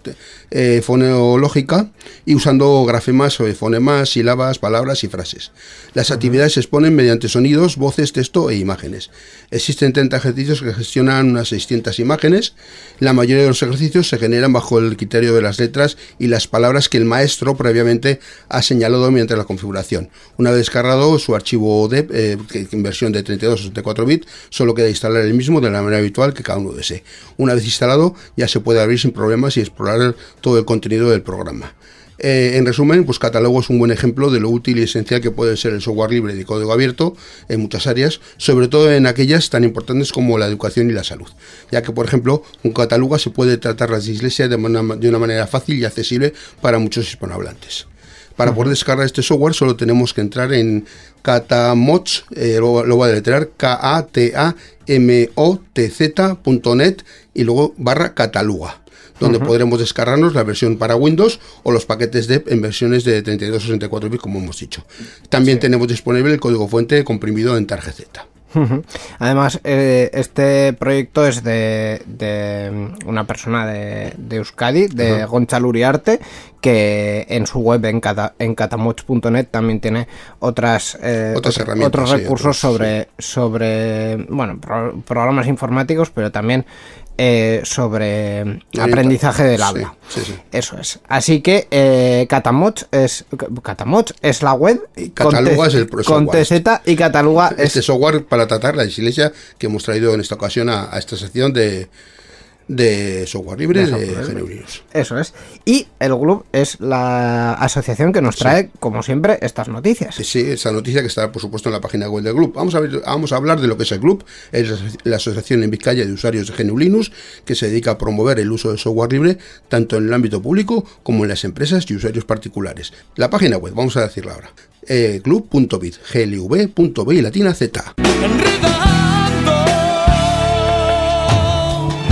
eh, foneológica y usando grafemas, o fonemas, sílabas, palabras y frases. Las actividades se exponen mediante sonidos, voces, texto e imágenes. Existen 30 ejercicios que gestionan unas 600 imágenes. La mayoría de los ejercicios se generan bajo el criterio de las letras y las palabras que el maestro previamente ha señalado mediante la configuración. Una vez descargado su archivo DEP, eh, versión de 32 o 64 bits, solo queda instalar el mismo de la manera habitual que cada uno desee. Una vez instalado, ya se puede abrir sin problemas y explorar todo el contenido del programa. Eh, en resumen, pues Catálogo es un buen ejemplo de lo útil y esencial que puede ser el software libre de código abierto en muchas áreas, sobre todo en aquellas tan importantes como la educación y la salud, ya que, por ejemplo, con Cataluga se puede tratar las dislexias de, una manera fácil y accesible para muchos hispanohablantes. Para poder descargar este software solo tenemos que entrar en catamots, eh, lo, voy a deletrear, K-A-T-A-M-O-T-Z.net y luego barra Cataluga, donde podremos descargarnos la versión para Windows o los paquetes DEP en versiones de 32 o 64 bits, como hemos dicho. También tenemos disponible el código fuente comprimido en tarjeta. Además, eh, este proyecto es de, de una persona de, de Euskadi, de Gonzalo Uriarte, que en su web en, cata, en catamoch.net también tiene otras, eh, Otras otro- herramientas, otros sí, recursos otros, sobre, sobre bueno, pro- programas informáticos, pero también eh, sobre aprendizaje del habla. sí, sí. Eso es. Así que eh, Catamoch es Catamoch es la web Y Cataluga con, es el con. TZ y Cataluga es Este software para tratar la dislexia que hemos traído en esta ocasión a, a esta sección de, de software libre De de, GNU. Eso es. Y el Gloop es la asociación que nos trae, como siempre, estas noticias. Sí, esa noticia que está, por supuesto, en la página web del Club. Vamos a, ver, vamos a hablar de lo que es el Club. Es la asociación en Vizcaya de usuarios de GNU Linux que se dedica a promover el uso del software libre tanto en el ámbito público como en las empresas y usuarios particulares. La página web, vamos a decirla ahora. Eh, club.bit, glv.b y latina z. Enredando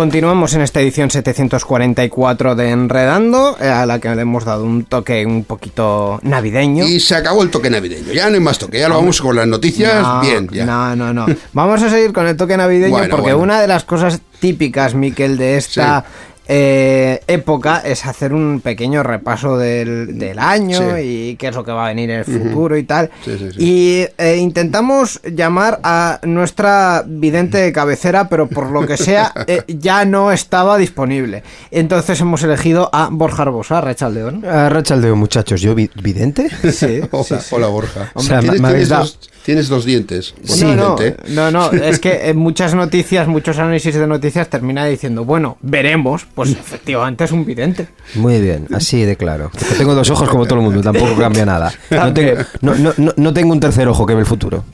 Continuamos en esta edición 744 de Enredando, eh, a la que le hemos dado un toque un poquito navideño. Y se acabó el toque navideño. Ya no hay más toque. Ya lo vamos con las noticias. No, bien, ya. No, no, no. Vamos a seguir con el toque navideño Bueno, porque bueno. una de las cosas típicas, Miquel, de esta eh, época es hacer un pequeño repaso del, del año Sí. y qué es lo que va a venir en el futuro y tal. Sí, sí, sí. Y eh, intentamos llamar a nuestra vidente de [laughs] cabecera, pero por lo que sea eh, ya no estaba disponible. Entonces hemos elegido a Borja Arbosa, Rechaldeón. Rachaldeo, muchachos, ¿yo vi- vidente? [laughs] Sí, [laughs] Hola, sí, sí. hola, Borja. O sea, tienes, tienes dos, tienes dos dientes. No, Bueno, no, vidente. no, no, es que en muchas noticias, muchos análisis de noticias termina diciendo, bueno, veremos, pues efectivamente es un vidente. Muy bien, así de claro. Tengo dos ojos como todo el mundo, tampoco cambia nada. No [laughs] tengo, no, no- no- tengo un tercer ojo que ve el futuro.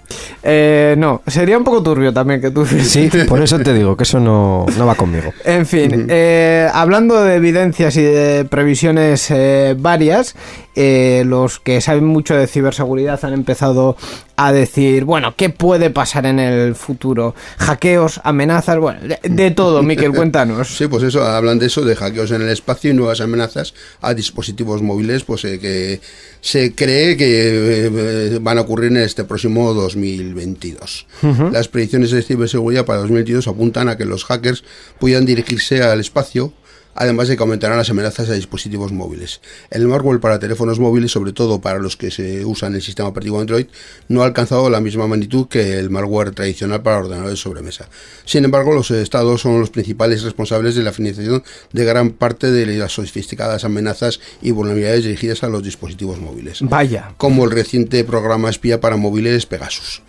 Eh, no, sería un poco turbio también que tú... Sí, por eso te digo que eso no, no va conmigo. [laughs] En fin, eh, hablando de evidencias y de previsiones eh, varias, eh, los que saben mucho de ciberseguridad han empezado a decir, bueno, ¿qué puede pasar en el futuro? Hackeos, amenazas, bueno, de, de todo, Miquel, [laughs] cuéntanos. Sí, pues eso, hablan de eso, de hackeos en el espacio y nuevas amenazas a dispositivos móviles, pues eh, que se cree que eh, van a ocurrir en este próximo 2022. Las predicciones de ciberseguridad para 2022 apuntan a que los hackers puedan dirigirse al espacio además de que aumentarán las amenazas a dispositivos móviles. El malware para teléfonos móviles, sobre todo para los que se usan el sistema operativo Android, no ha alcanzado la misma magnitud que el malware tradicional para ordenadores de sobremesa. Sin embargo, los estados son los principales responsables de la financiación de gran parte de las sofisticadas amenazas y vulnerabilidades dirigidas a los dispositivos móviles Vaya. como el reciente programa espía para móviles Pegasus.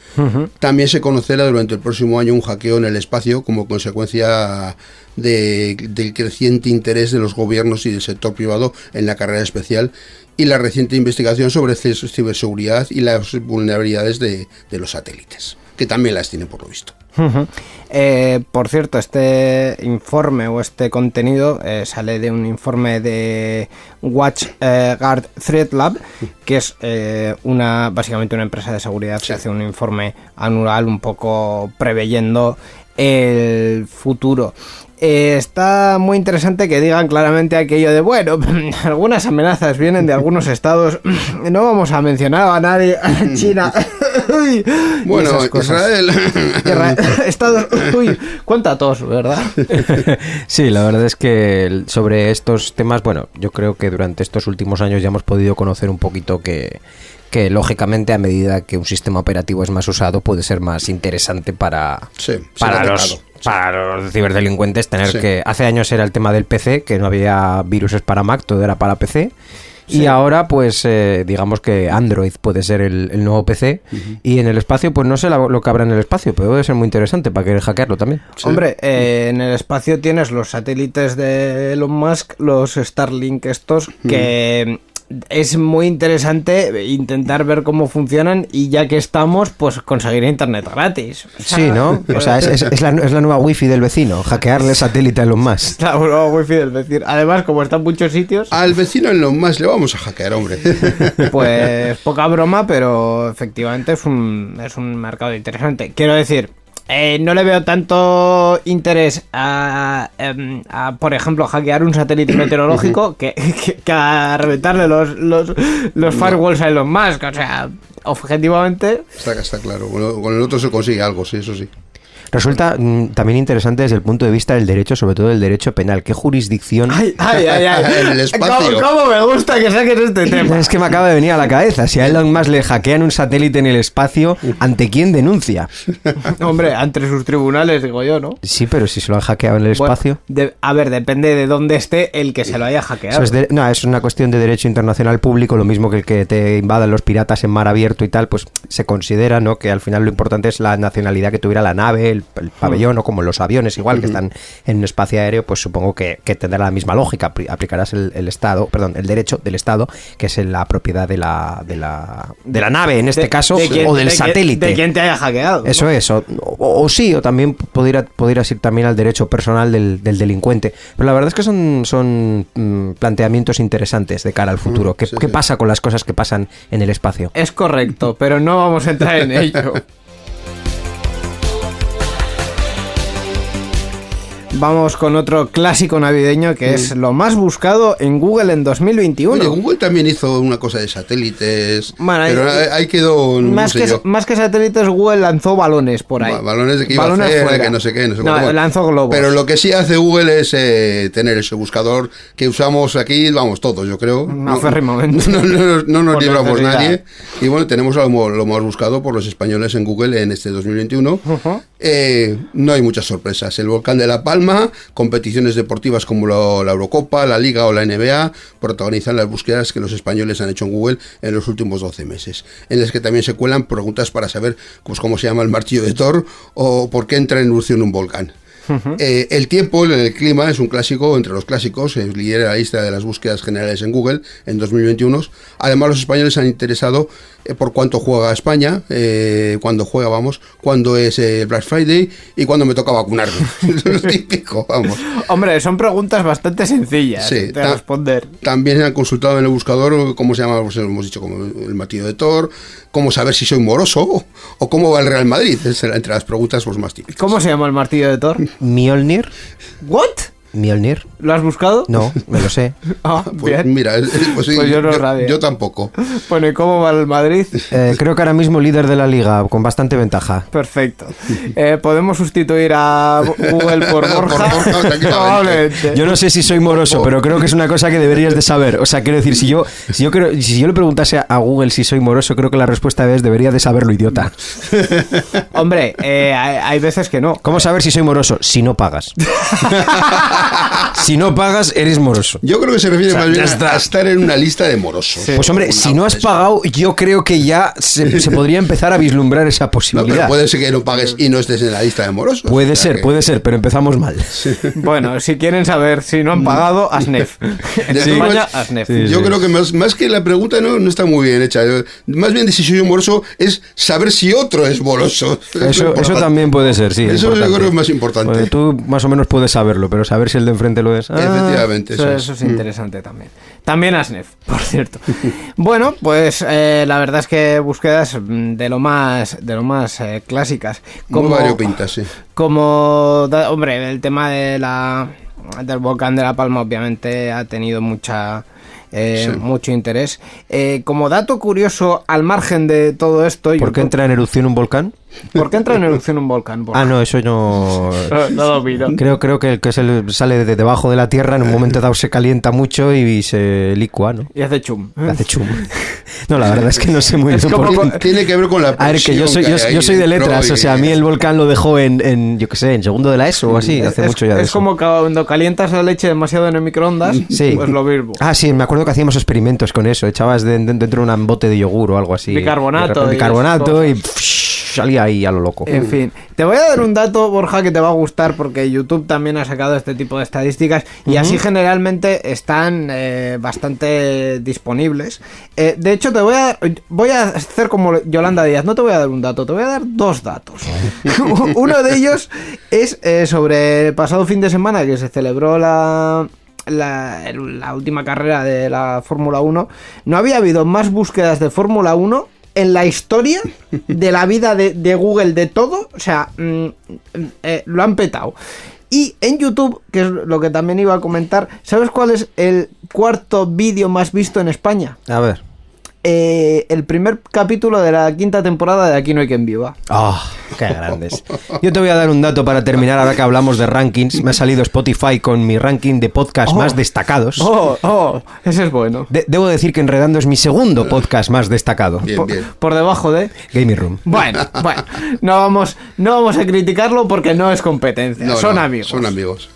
También se conocerá durante el próximo año un hackeo en el espacio como consecuencia de- del creciente interés de los gobiernos y del sector privado en la carrera especial y la reciente investigación sobre ciberseguridad y las vulnerabilidades de, de los satélites, que también las tiene por lo visto. Eh, por cierto, este informe o este contenido eh, sale de un informe de WatchGuard Threat Lab, que es eh, una básicamente una empresa de seguridad que hace un informe anual un poco preveyendo el futuro. Eh, está muy interesante que digan claramente aquello de, bueno, [laughs] algunas amenazas vienen de algunos [laughs] estados, [laughs] no vamos a mencionar a nadie, a China. Bueno. Israel. Estados, uy, cuánta tos, ¿verdad? Sí, la verdad es que sobre estos temas, bueno, yo creo que durante estos últimos años ya hemos podido conocer un poquito que, que lógicamente a medida que un sistema operativo es más usado puede ser más interesante para, Sí, para, los. Para los ciberdelincuentes tener Sí. que... Hace años era el tema del PC, que no había viruses para Mac, todo era para PC. Y ahora, pues, eh, digamos que Android puede ser el, el nuevo PC. Y en el espacio, pues no sé la- lo que habrá en el espacio, pero puede ser muy interesante para querer hackearlo también. Hombre, eh, en el espacio tienes los satélites de Elon Musk, los Starlink estos, que es muy interesante intentar ver cómo funcionan y ya que estamos, pues conseguir internet gratis. O sea, Sí, ¿no? O sea, es, es- es la, es la nueva wifi del vecino, hackearle satélite a los [laughs] más. La nueva wifi del decir. Además, como está en muchos sitios, Al vecino en lo más le vamos a hackear, hombre. [laughs] pues poca broma, pero efectivamente es un, es un mercado interesante. Quiero decir, eh, no le veo tanto interés a, em, a, por ejemplo, hackear un satélite meteorológico que, que- que a reventarle los, los, los firewalls a Elon Musk. O sea, objetivamente, Está, está claro. Con el otro se consigue algo, sí, eso sí. Resulta mm, también interesante desde el punto de vista del derecho, sobre todo del derecho penal. ¿Qué jurisdicción? Ay, ay, ay, ay. [laughs] En el espacio. ¿Cómo, cómo me gusta que saques este tema? Es que me acaba de venir a la cabeza. Si a Elon Musk le hackean un satélite en el espacio, ¿ante quién denuncia? [laughs] Hombre, entre sus tribunales, digo yo, ¿no? Sí, pero si se lo han hackeado en el Bueno, espacio. de- a ver, depende de dónde esté el que se lo haya hackeado. Eso es de- no, es una cuestión de derecho internacional público, lo mismo que el que te invadan los piratas en mar abierto y tal, pues se considera, ¿no? Que al final lo importante es la nacionalidad que tuviera la nave, el, el pabellón o como los aviones igual que están en un espacio aéreo, pues supongo que, que tendrá la misma lógica. Apli- Aplicarás el, el Estado, perdón, el derecho del Estado, que es la propiedad de la, de la, de la nave en este De- caso, de quien- o del satélite. De quien te haya hackeado. ¿no? Eso es, o, o- o sí, o también podría, podrías ir también al derecho personal del, del delincuente. Pero la verdad es que son, son mm, planteamientos interesantes de cara al futuro. ¿Qué, sí, qué sí. pasa con las cosas que pasan en el espacio? Es correcto, pero no vamos a entrar en ello. [laughs] Vamos con otro clásico navideño que es lo más buscado en Google en 2021. Oye, Google también hizo una cosa de satélites, ahí- pero ahí, ahí quedó, no más, sé que, yo. más que satélites, Google lanzó balones por ahí. Ba- Balones de que iba Balones a hacer, fuera. que no sé qué, no sé No, lanzó globos. Pero lo que sí hace Google es eh, tener ese buscador que usamos aquí, vamos, todos, yo creo. No. [laughs] No, no, no, no nos libramos nadie. Y bueno, tenemos lo, lo más buscado por los españoles en Google en este 2021. Eh, no hay muchas sorpresas. El volcán de La Palma, competiciones deportivas como la Eurocopa, la Liga o la NBA, protagonizan las búsquedas que los españoles han hecho en Google en los últimos 12 meses, en las que también se cuelan preguntas para saber pues, cómo se llama el martillo de Thor o por qué entra en erupción un volcán. Eh, el tiempo, el, el clima, es un clásico entre los clásicos, eh, lidera la lista de las búsquedas generales en Google en 2021. Además, los españoles se han interesado eh, por cuánto juega España, eh, cuándo juega, vamos, cuándo es Black Friday y cuándo me toca vacunarme. [laughs] es típico, vamos. Hombre, son preguntas bastante sencillas Sí, de responder. También han consultado en el buscador cómo se llama, pues hemos dicho, como el martillo de Thor, cómo saber si soy moroso o, o cómo va el Real Madrid. Es entre las preguntas pues, más típicas. ¿Cómo se llama el martillo de Thor? [laughs] ¿Mjolnir? ¿What? ¿Mjolnir? ¿Lo has buscado? No, me lo sé. [laughs] Ah, Pues bien. mira, es- es- pues, sí, Pues yo no yo, tampoco. Bueno, ¿y cómo va el Madrid? Eh, creo que ahora mismo líder de la liga, con bastante ventaja. Perfecto. Eh, ¿Podemos sustituir a Google por [laughs] Borja? Borja, [laughs] tranquilamente. Probablemente. Yo no sé si soy moroso, pero creo que es una cosa que deberías de saber. O sea, quiero decir, si yo, si yo, creo, si yo le preguntase a Google si soy moroso, creo que la respuesta es debería de saberlo, idiota. Hombre, eh, hay, hay veces que no. ¿Cómo saber si soy moroso? Si no pagas. Si no pagas, eres moroso. Yo creo que se refiere O sea, más bien está. a estar en una lista de morosos. Pues hombre, si no has pagado, yo creo que ya se, [laughs] se podría empezar a vislumbrar esa No, posibilidad. pero puede ser que no pagues y no estés en la lista de morosos. Puede O sea ser, que- puede ser, pero empezamos mal. [laughs] Bueno, si quieren saber si no han pagado, [laughs] ASNEF. De España. Yo creo que más, más que la pregunta no, no está muy bien hecha. Más bien de si soy un moroso es saber si otro es moroso. Eso, eso también puede ser, sí. Eso yo creo que es más importante. Tú más o menos puedes saberlo, pero saber si el de enfrente lo es. ah, Efectivamente, Eso, eso, eso es. es interesante también. También ASNEF, por cierto. [laughs] bueno, pues eh, la verdad es que búsquedas mm, de lo más, de lo más eh, clásicas. Muy variopintas, sí. Como, hombre, el tema de la del volcán de la Palma obviamente ha tenido mucha eh, Sí. mucho interés. Eh, como dato curioso, al margen de todo esto, ¿Por qué YouTube- entra en erupción un volcán? ¿Por qué entra en erupción un volcán? Ah, no, eso no. no domino. Creo, creo que el que se le- sale de debajo de la tierra en un momento dado se calienta mucho y se licua, ¿no? Y hace chum. Hace chum. No, la verdad es que no sé muy Es bien como por Tiene que ver con la A ver, que yo soy, yo, hay yo ahí soy de letras, y- o sea, a mí el volcán lo dejó en, en, yo qué sé, en segundo de la ESO o así, hace es, mucho ya de es eso. como cuando calientas la leche demasiado en el microondas, Sí. pues lo mismo. Ah, sí, me acuerdo que hacíamos experimentos con eso. Echabas de- de- dentro de un bote de yogur o algo así. Bicarbonato Bicarbonato y, salía ahí a lo loco. En fin, te voy a dar un dato, Borja, que te va a gustar porque YouTube también ha sacado este tipo de estadísticas y así generalmente están eh, bastante disponibles. Eh, de hecho, te voy a dar- voy a hacer como Yolanda Díaz, no te voy a dar un dato, te voy a dar dos datos. [laughs] [laughs] Uno de ellos es eh, sobre el pasado fin de semana que se celebró la la, la última carrera de la Fórmula 1, no había habido más búsquedas de Fórmula 1 en la historia de la vida de, Google, de todo. O sea, mm, eh, lo han petado. Y en YouTube, que es lo que también iba a comentar, ¿sabes cuál es el cuarto vídeo más visto en España? A ver. Eh, el primer capítulo de la quinta temporada de Aquí no hay quien viva. Ah, qué grandes. Yo te voy a dar un dato para terminar, ahora que hablamos de rankings. Me ha salido Spotify con mi ranking de podcast Oh. más destacados. Oh, oh, ese es bueno. De- debo decir que Enredando es mi segundo podcast más destacado. Bien, Por, bien. por debajo de... Gaming Room. Bueno, bueno, no vamos, no vamos a criticarlo porque no es competencia, No, son no, amigos. Son amigos.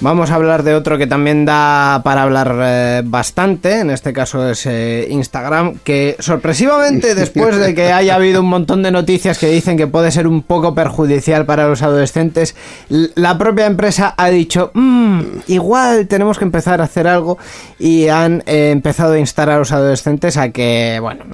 Vamos a hablar de otro que también da para hablar eh, bastante, en este caso es eh, Instagram, que sorpresivamente después de que haya habido un montón de noticias que dicen que puede ser un poco perjudicial para los adolescentes, la propia empresa ha dicho, "Mm, igual tenemos que empezar a hacer algo y han eh, empezado a instar a los adolescentes a que, bueno,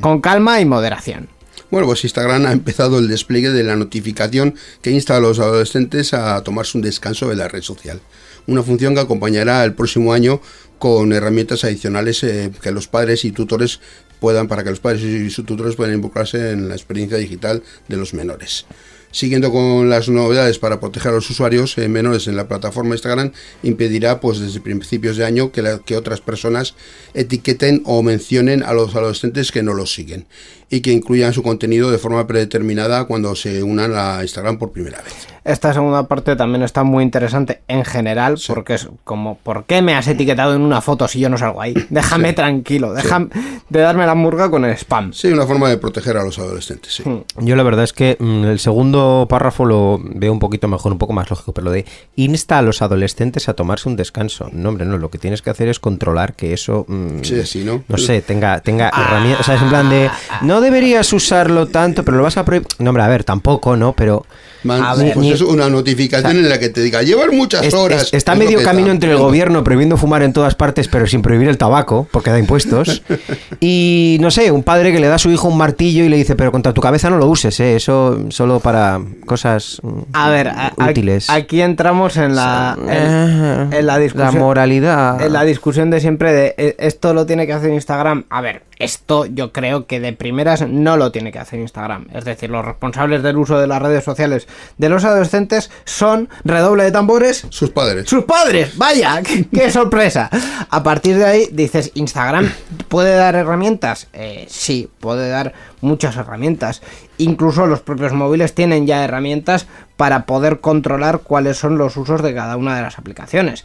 con calma y moderación. Bueno, pues Instagram ha empezado el despliegue de la notificación que insta a los adolescentes a tomarse un descanso de la red social. Una función que acompañará el próximo año con herramientas adicionales eh, que los padres y tutores puedan, para que los padres y sus tutores puedan involucrarse en la experiencia digital de los menores. Siguiendo con las novedades para proteger a los usuarios eh, menores en la plataforma Instagram, impedirá pues desde principios de año que, que otras personas etiqueten o mencionen a los adolescentes que no los siguen y que incluyan su contenido de forma predeterminada cuando se unan a Instagram por primera vez. Esta segunda parte también está muy interesante en general, porque es como, ¿por qué me has etiquetado en una foto si yo no salgo ahí? Déjame tranquilo, déjame de darme la murga con el spam. Sí, una forma de proteger a los adolescentes. Sí. Yo la verdad es que mm, el segundo párrafo lo veo un poquito mejor, un poco más lógico, pero lo de insta a los adolescentes a tomarse un descanso. No, hombre, no, lo que tienes que hacer es controlar que eso, mm, Sí, sí, ¿no? no sé, tenga, tenga herramientas, o sea, es en plan de, no deberías usarlo tanto, pero lo vas a prohibir. No, hombre, a ver, tampoco, ¿no? Pero Man- A ver, pues ni- es una notificación en la que te diga, llevas muchas es- horas. es- está es medio camino está. entre el gobierno prohibiendo fumar en todas partes, pero sin prohibir el tabaco, porque da impuestos. [laughs] Y no sé, un padre que le da a su hijo un martillo y le dice, pero contra tu cabeza no lo uses, ¿eh? eso solo para cosas mm, A ver, a- a- útiles. aquí entramos en la, en, en la discusión. La moralidad. En la discusión de siempre de eh, esto lo tiene que hacer Instagram. A ver, esto yo creo que de primeras no lo tiene que hacer Instagram. Es decir, los responsables del uso de las redes sociales de los adolescentes son, redoble de tambores, Sus padres. sus padres, vaya, [laughs] qué, qué sorpresa. A partir de ahí dices, Instagram puede dar herramientas. Eh, sí, puede dar muchas herramientas. Incluso los propios móviles tienen ya herramientas para poder controlar cuáles son los usos de cada una de las aplicaciones.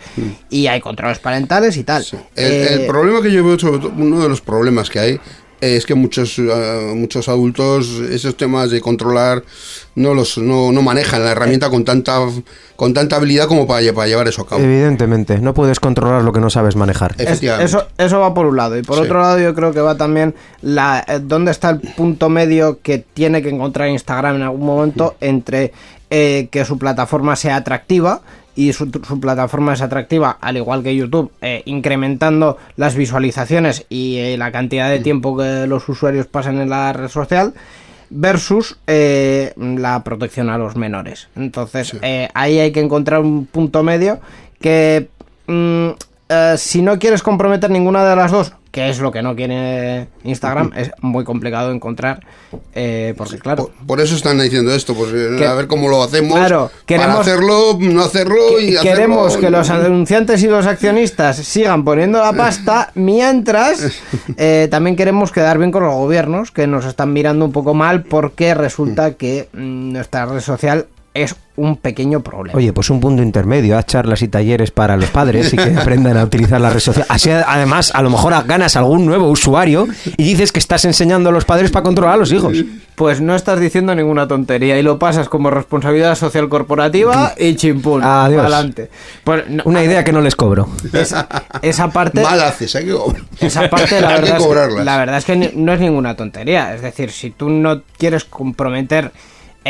Y hay controles parentales y tal. Mm. Sí. El, el Eh, problema que yo veo, uno de los problemas que hay, es que muchos eh, muchos adultos esos temas de controlar no los no, no manejan la herramienta con tanta con tanta habilidad como para, lle- para llevar eso a cabo. Evidentemente, no puedes controlar lo que no sabes manejar. Es- eso, eso va por un lado. Y por Sí. otro lado, yo creo que va también la eh, dónde está el punto medio que tiene que encontrar Instagram en algún momento entre eh, que su plataforma sea atractiva y su, su plataforma es atractiva, al igual que YouTube, eh, incrementando las visualizaciones y eh, la cantidad de tiempo que los usuarios pasan en la red social versus eh, la protección a los menores. Entonces, eh, ahí hay que encontrar un punto medio que mm, eh, si no quieres comprometer ninguna de las dos, que es lo que no quiere Instagram, es muy complicado encontrar, eh, porque claro... Por, por eso están diciendo esto, pues Que- a ver cómo lo hacemos. Claro, queremos- para hacerlo, no hacerlo y hacerlo- Queremos que los anunciantes y los accionistas sigan poniendo la pasta, [laughs] mientras eh, también queremos quedar bien con los gobiernos que nos están mirando un poco mal porque resulta que mm, nuestra red social es un pequeño problema. Oye, pues un punto intermedio, haz charlas y talleres para los padres y que [laughs] aprendan a utilizar la red social. Así, además, a lo mejor ganas algún nuevo usuario y dices que estás enseñando a los padres para controlar a los hijos. Pues no estás diciendo ninguna tontería y lo pasas como responsabilidad social corporativa y chimpún. Adiós. Adelante. Pues, no, Una idea que no les cobro. esa, esa parte. Mal haces, hay que cobrar. Esa parte, la [laughs] Hay que verdad, es que, cobrarlas. la verdad es que no es ninguna tontería. Es decir, si tú no quieres comprometer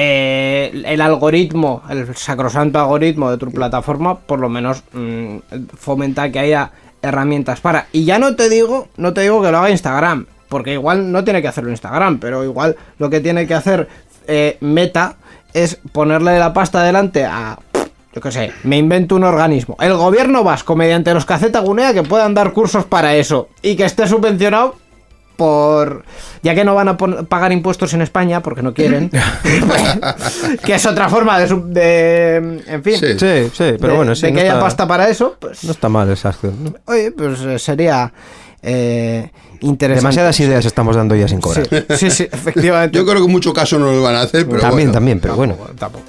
eh, el algoritmo, el sacrosanto algoritmo de tu plataforma, por lo menos mm, fomenta que haya herramientas para. Y ya no te digo, no te digo que lo haga Instagram, porque igual no tiene que hacerlo Instagram, pero igual lo que tiene que hacer eh, Meta es ponerle la pasta delante a yo qué sé, me invento un organismo. El gobierno vasco, mediante los Cacetagunea, que puedan dar cursos para eso y que esté subvencionado por. Ya que no van a pagar impuestos en España, porque no quieren. [laughs] [laughs] que es otra forma de. sub- de en fin. Sí. Sí, sí, pero de- bueno, sí. de no que haya está- pasta para eso, pues. No está mal esa acción. ¿no? Oye, pues eh, sería. eh, interesante. Demasiadas ideas estamos dando ya sin cobrar. Sí, sí, sí, [laughs] efectivamente. Yo creo que en mucho caso no lo van a hacer, pero también, bueno. también, pero bueno. Tampoco,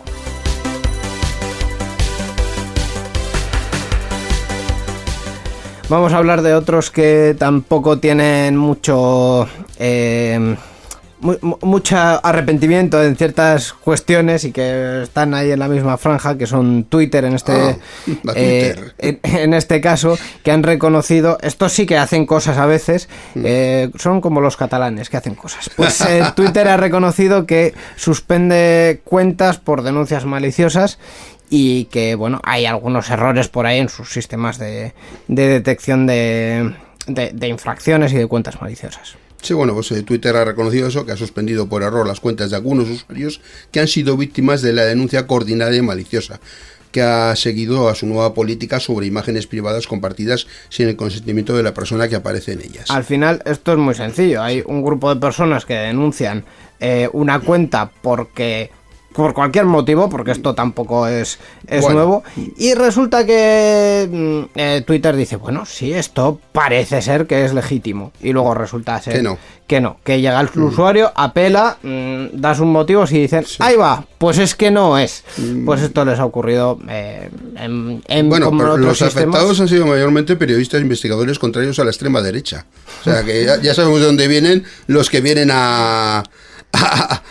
Vamos a hablar de otros que tampoco tienen mucho. eh, mu- mu- mucho arrepentimiento en ciertas cuestiones y que están ahí en la misma franja, que son Twitter en este, Ah, eh, Twitter. en, en este caso, que han reconocido, estos sí que hacen cosas a veces, Mm. eh, son como los catalanes que hacen cosas. Pues eh, Twitter ha reconocido que suspende cuentas por denuncias maliciosas y que, bueno, hay algunos errores por ahí en sus sistemas de, de detección de, de- de infracciones y de cuentas maliciosas. Sí, bueno, pues eh, Twitter ha reconocido eso, que ha suspendido por error las cuentas de algunos usuarios que han sido víctimas de la denuncia coordinada y maliciosa, que ha seguido a su nueva política sobre imágenes privadas compartidas sin el consentimiento de la persona que aparece en ellas. Al final, esto es muy sencillo. Hay un grupo de personas que denuncian eh, una cuenta porque. Por cualquier motivo, porque esto tampoco es, es Bueno. nuevo. Y resulta que mm, eh, Twitter dice, bueno, sí, esto parece ser que es legítimo. Y luego resulta ser Que no. que no. Que llega el usuario, apela, mm, das un motivo y dicen, ahí va, pues es que no es. Pues esto les ha ocurrido eh, en, en Bueno, como en pero otros los sistemas. afectados han sido mayormente periodistas e investigadores contrarios a la extrema derecha. O sea, que ya, ya sabemos de dónde vienen los que vienen a, a, a-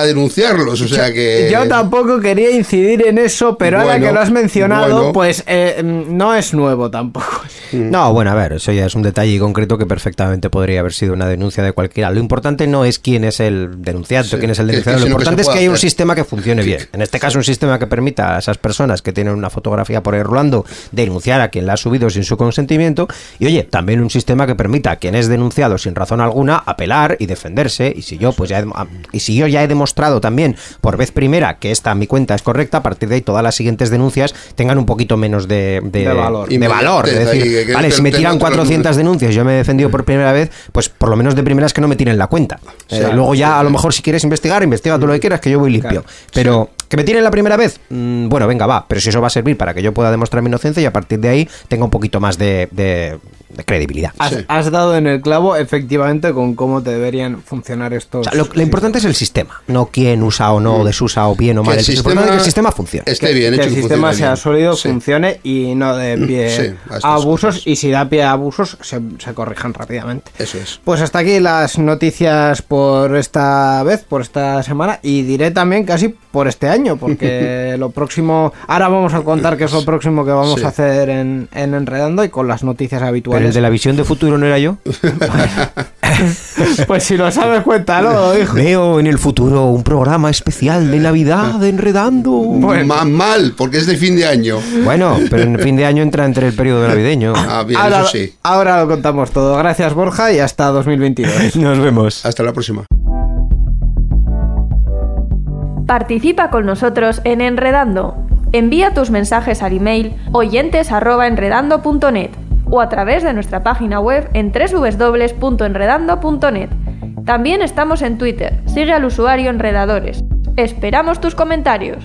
a denunciarlos. O sea que... Yo tampoco quería incidir en eso, pero ahora que lo has mencionado, bueno. pues eh, mm, no es nuevo tampoco. No, bueno, a ver, eso ya es un detalle concreto que perfectamente podría haber sido una denuncia de cualquiera. Lo importante no es quién es el denunciante Sí, o quién es el denunciado, que lo importante es que haya un sistema que funcione bien. En este caso, un sistema que permita a esas personas que tienen una fotografía por ahí rolando denunciar a quien la ha subido sin su consentimiento. Y oye, también un sistema que permita a quien es denunciado sin razón alguna apelar y defenderse. Y si yo, pues ya he- y si yo ya he demostrado también por vez primera que esta mi cuenta es correcta, a partir de ahí todas las siguientes denuncias tengan un poquito menos de, de, De valor. de valor. Es decir, ahí, que- vale, que si me tiran te- te- 400 denuncias, yo me he defendido por primera vez, pues por lo menos de primeras que no me tiren la cuenta. Eh, Claro, luego ya, a lo mejor, si quieres investigar, investiga tú lo que quieras, que yo voy limpio. Pero que me tiren la primera vez, mm, bueno, venga, va. Pero si eso va a servir para que yo pueda demostrar mi inocencia y a partir de ahí tenga un poquito más de, de- de credibilidad. Has, Sí. has dado en el clavo efectivamente con cómo te deberían funcionar estos. O sea, lo, lo importante es el sistema, no quién usa o no, desusa o bien o mal. el Es sistema que el sistema funcione. esté bien que hecho el sistema sea bien. sólido, Sí. funcione y no de pie Sí, a abusos. cosas. Y si da pie a abusos, se, se corrijan rápidamente. Eso es. Pues hasta aquí las noticias por esta vez, por esta semana y diré también casi por este año, porque [laughs] lo próximo, ahora vamos a contar qué es lo próximo que vamos Sí. a hacer en, en Enredando y con las noticias Pero el de la visión de futuro no era yo. [laughs] Pues si lo sabes, cuéntalo, hijo. Veo en el futuro un programa especial de Navidad de Enredando. Ma- mal, porque es de fin de año. Bueno, pero en fin de año entra entre el periodo navideño. Ah, bien, ahora, eso sí. ahora lo contamos todo. Gracias, Borja, y hasta 2022. [laughs] Nos vemos. Hasta la próxima. Participa con nosotros en Enredando. Envía tus mensajes al email oyentes@enredando.net o a través de nuestra página web en www.enredando.net. También estamos en Twitter. Sigue al usuario Enredadores. Esperamos tus comentarios.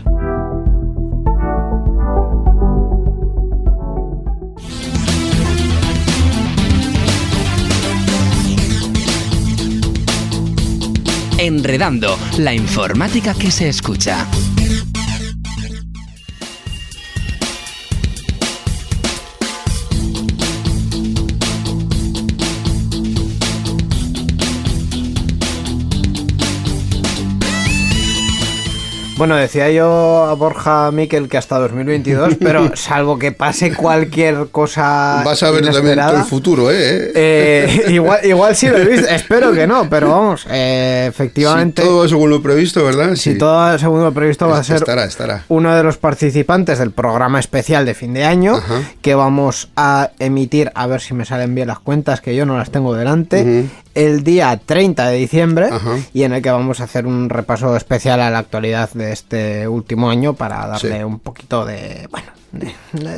Enredando, la informática que se escucha. Bueno, decía yo a Borja Miquel que hasta 2022, [laughs] pero salvo que pase cualquier cosa. Vas a ver también inesperada, el futuro, ¿eh? eh, igual, igual sí lo he visto, espero que no, pero vamos, eh, efectivamente, Si todo va según lo previsto, ¿verdad? si Sí. todo según lo previsto va a ser Estará, estará. uno de los participantes del programa especial de fin de año Ajá. que vamos a emitir, a ver si me salen bien las cuentas, que yo no las tengo delante, Ujú. El día 30 de diciembre Ajá. y en el que vamos a hacer un repaso especial a la actualidad de este último año para darle Sí. un poquito de... Bueno,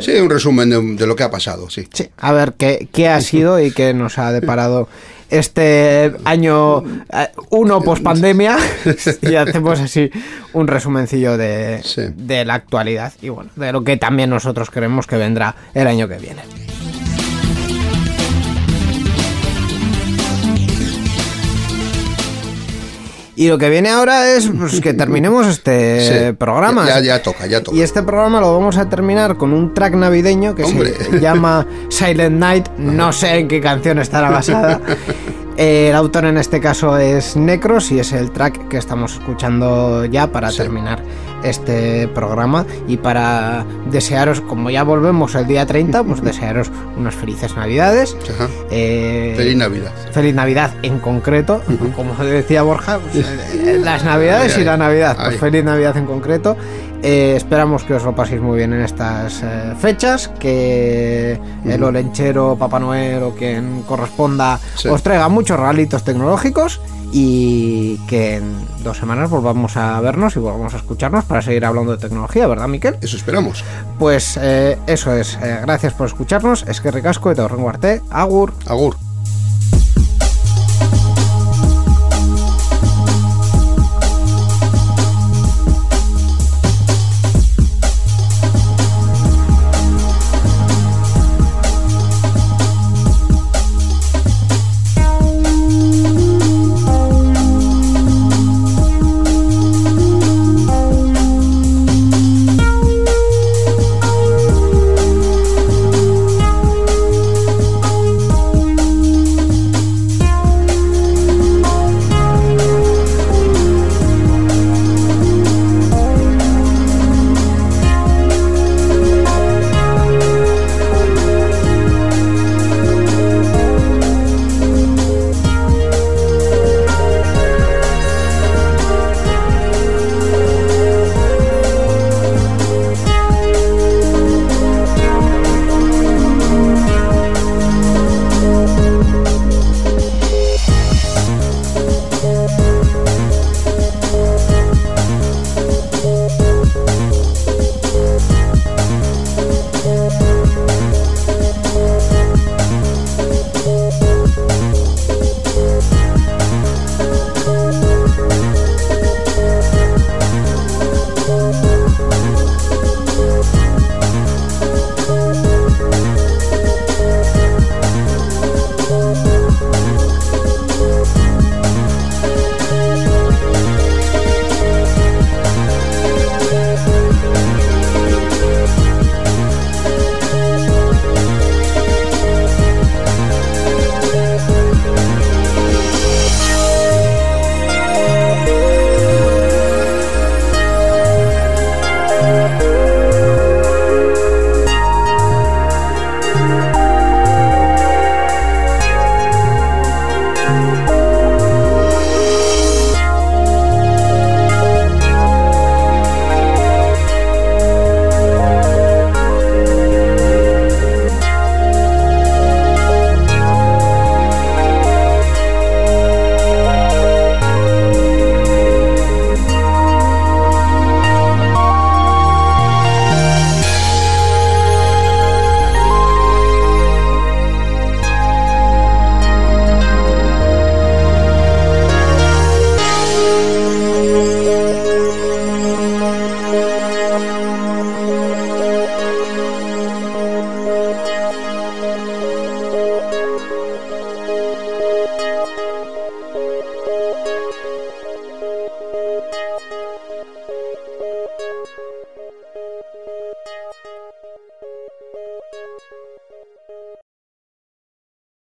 Sí, un resumen de, de lo que ha pasado, sí. sí, a ver qué, qué ha sido y qué nos ha deparado este año eh, uno post pandemia [laughs] y hacemos así un resumencillo de, Sí. de la actualidad y bueno, de lo que también nosotros creemos que vendrá el año que viene. Y lo que viene ahora es pues, que terminemos este [laughs] Sí. programa. Ya, ya toca, ya toca. Y este programa lo vamos a terminar con un track navideño que Hombre. se llama Silent Night. No sé en qué canción estará basada. [laughs] El autor en este caso es Necros y es el track que estamos escuchando ya para Sí. terminar este programa y para desearos, como ya volvemos el día 30, pues desearos unas felices navidades. Eh, Feliz Navidad. Feliz Navidad en concreto, como decía Borja, pues, [laughs] las Navidades y la Navidad, pues feliz Navidad en concreto. Eh, esperamos que os lo paséis muy bien en estas eh, fechas, que el olenchero, Papá Noel o quien corresponda Sí. os traiga muchos regalitos tecnológicos y que en dos semanas volvamos a vernos y volvamos a escucharnos para seguir hablando de tecnología, ¿verdad, Miquel? Eso esperamos. Pues eh, eso es, eh, gracias por escucharnos, es que ricasco y te agur. Agur.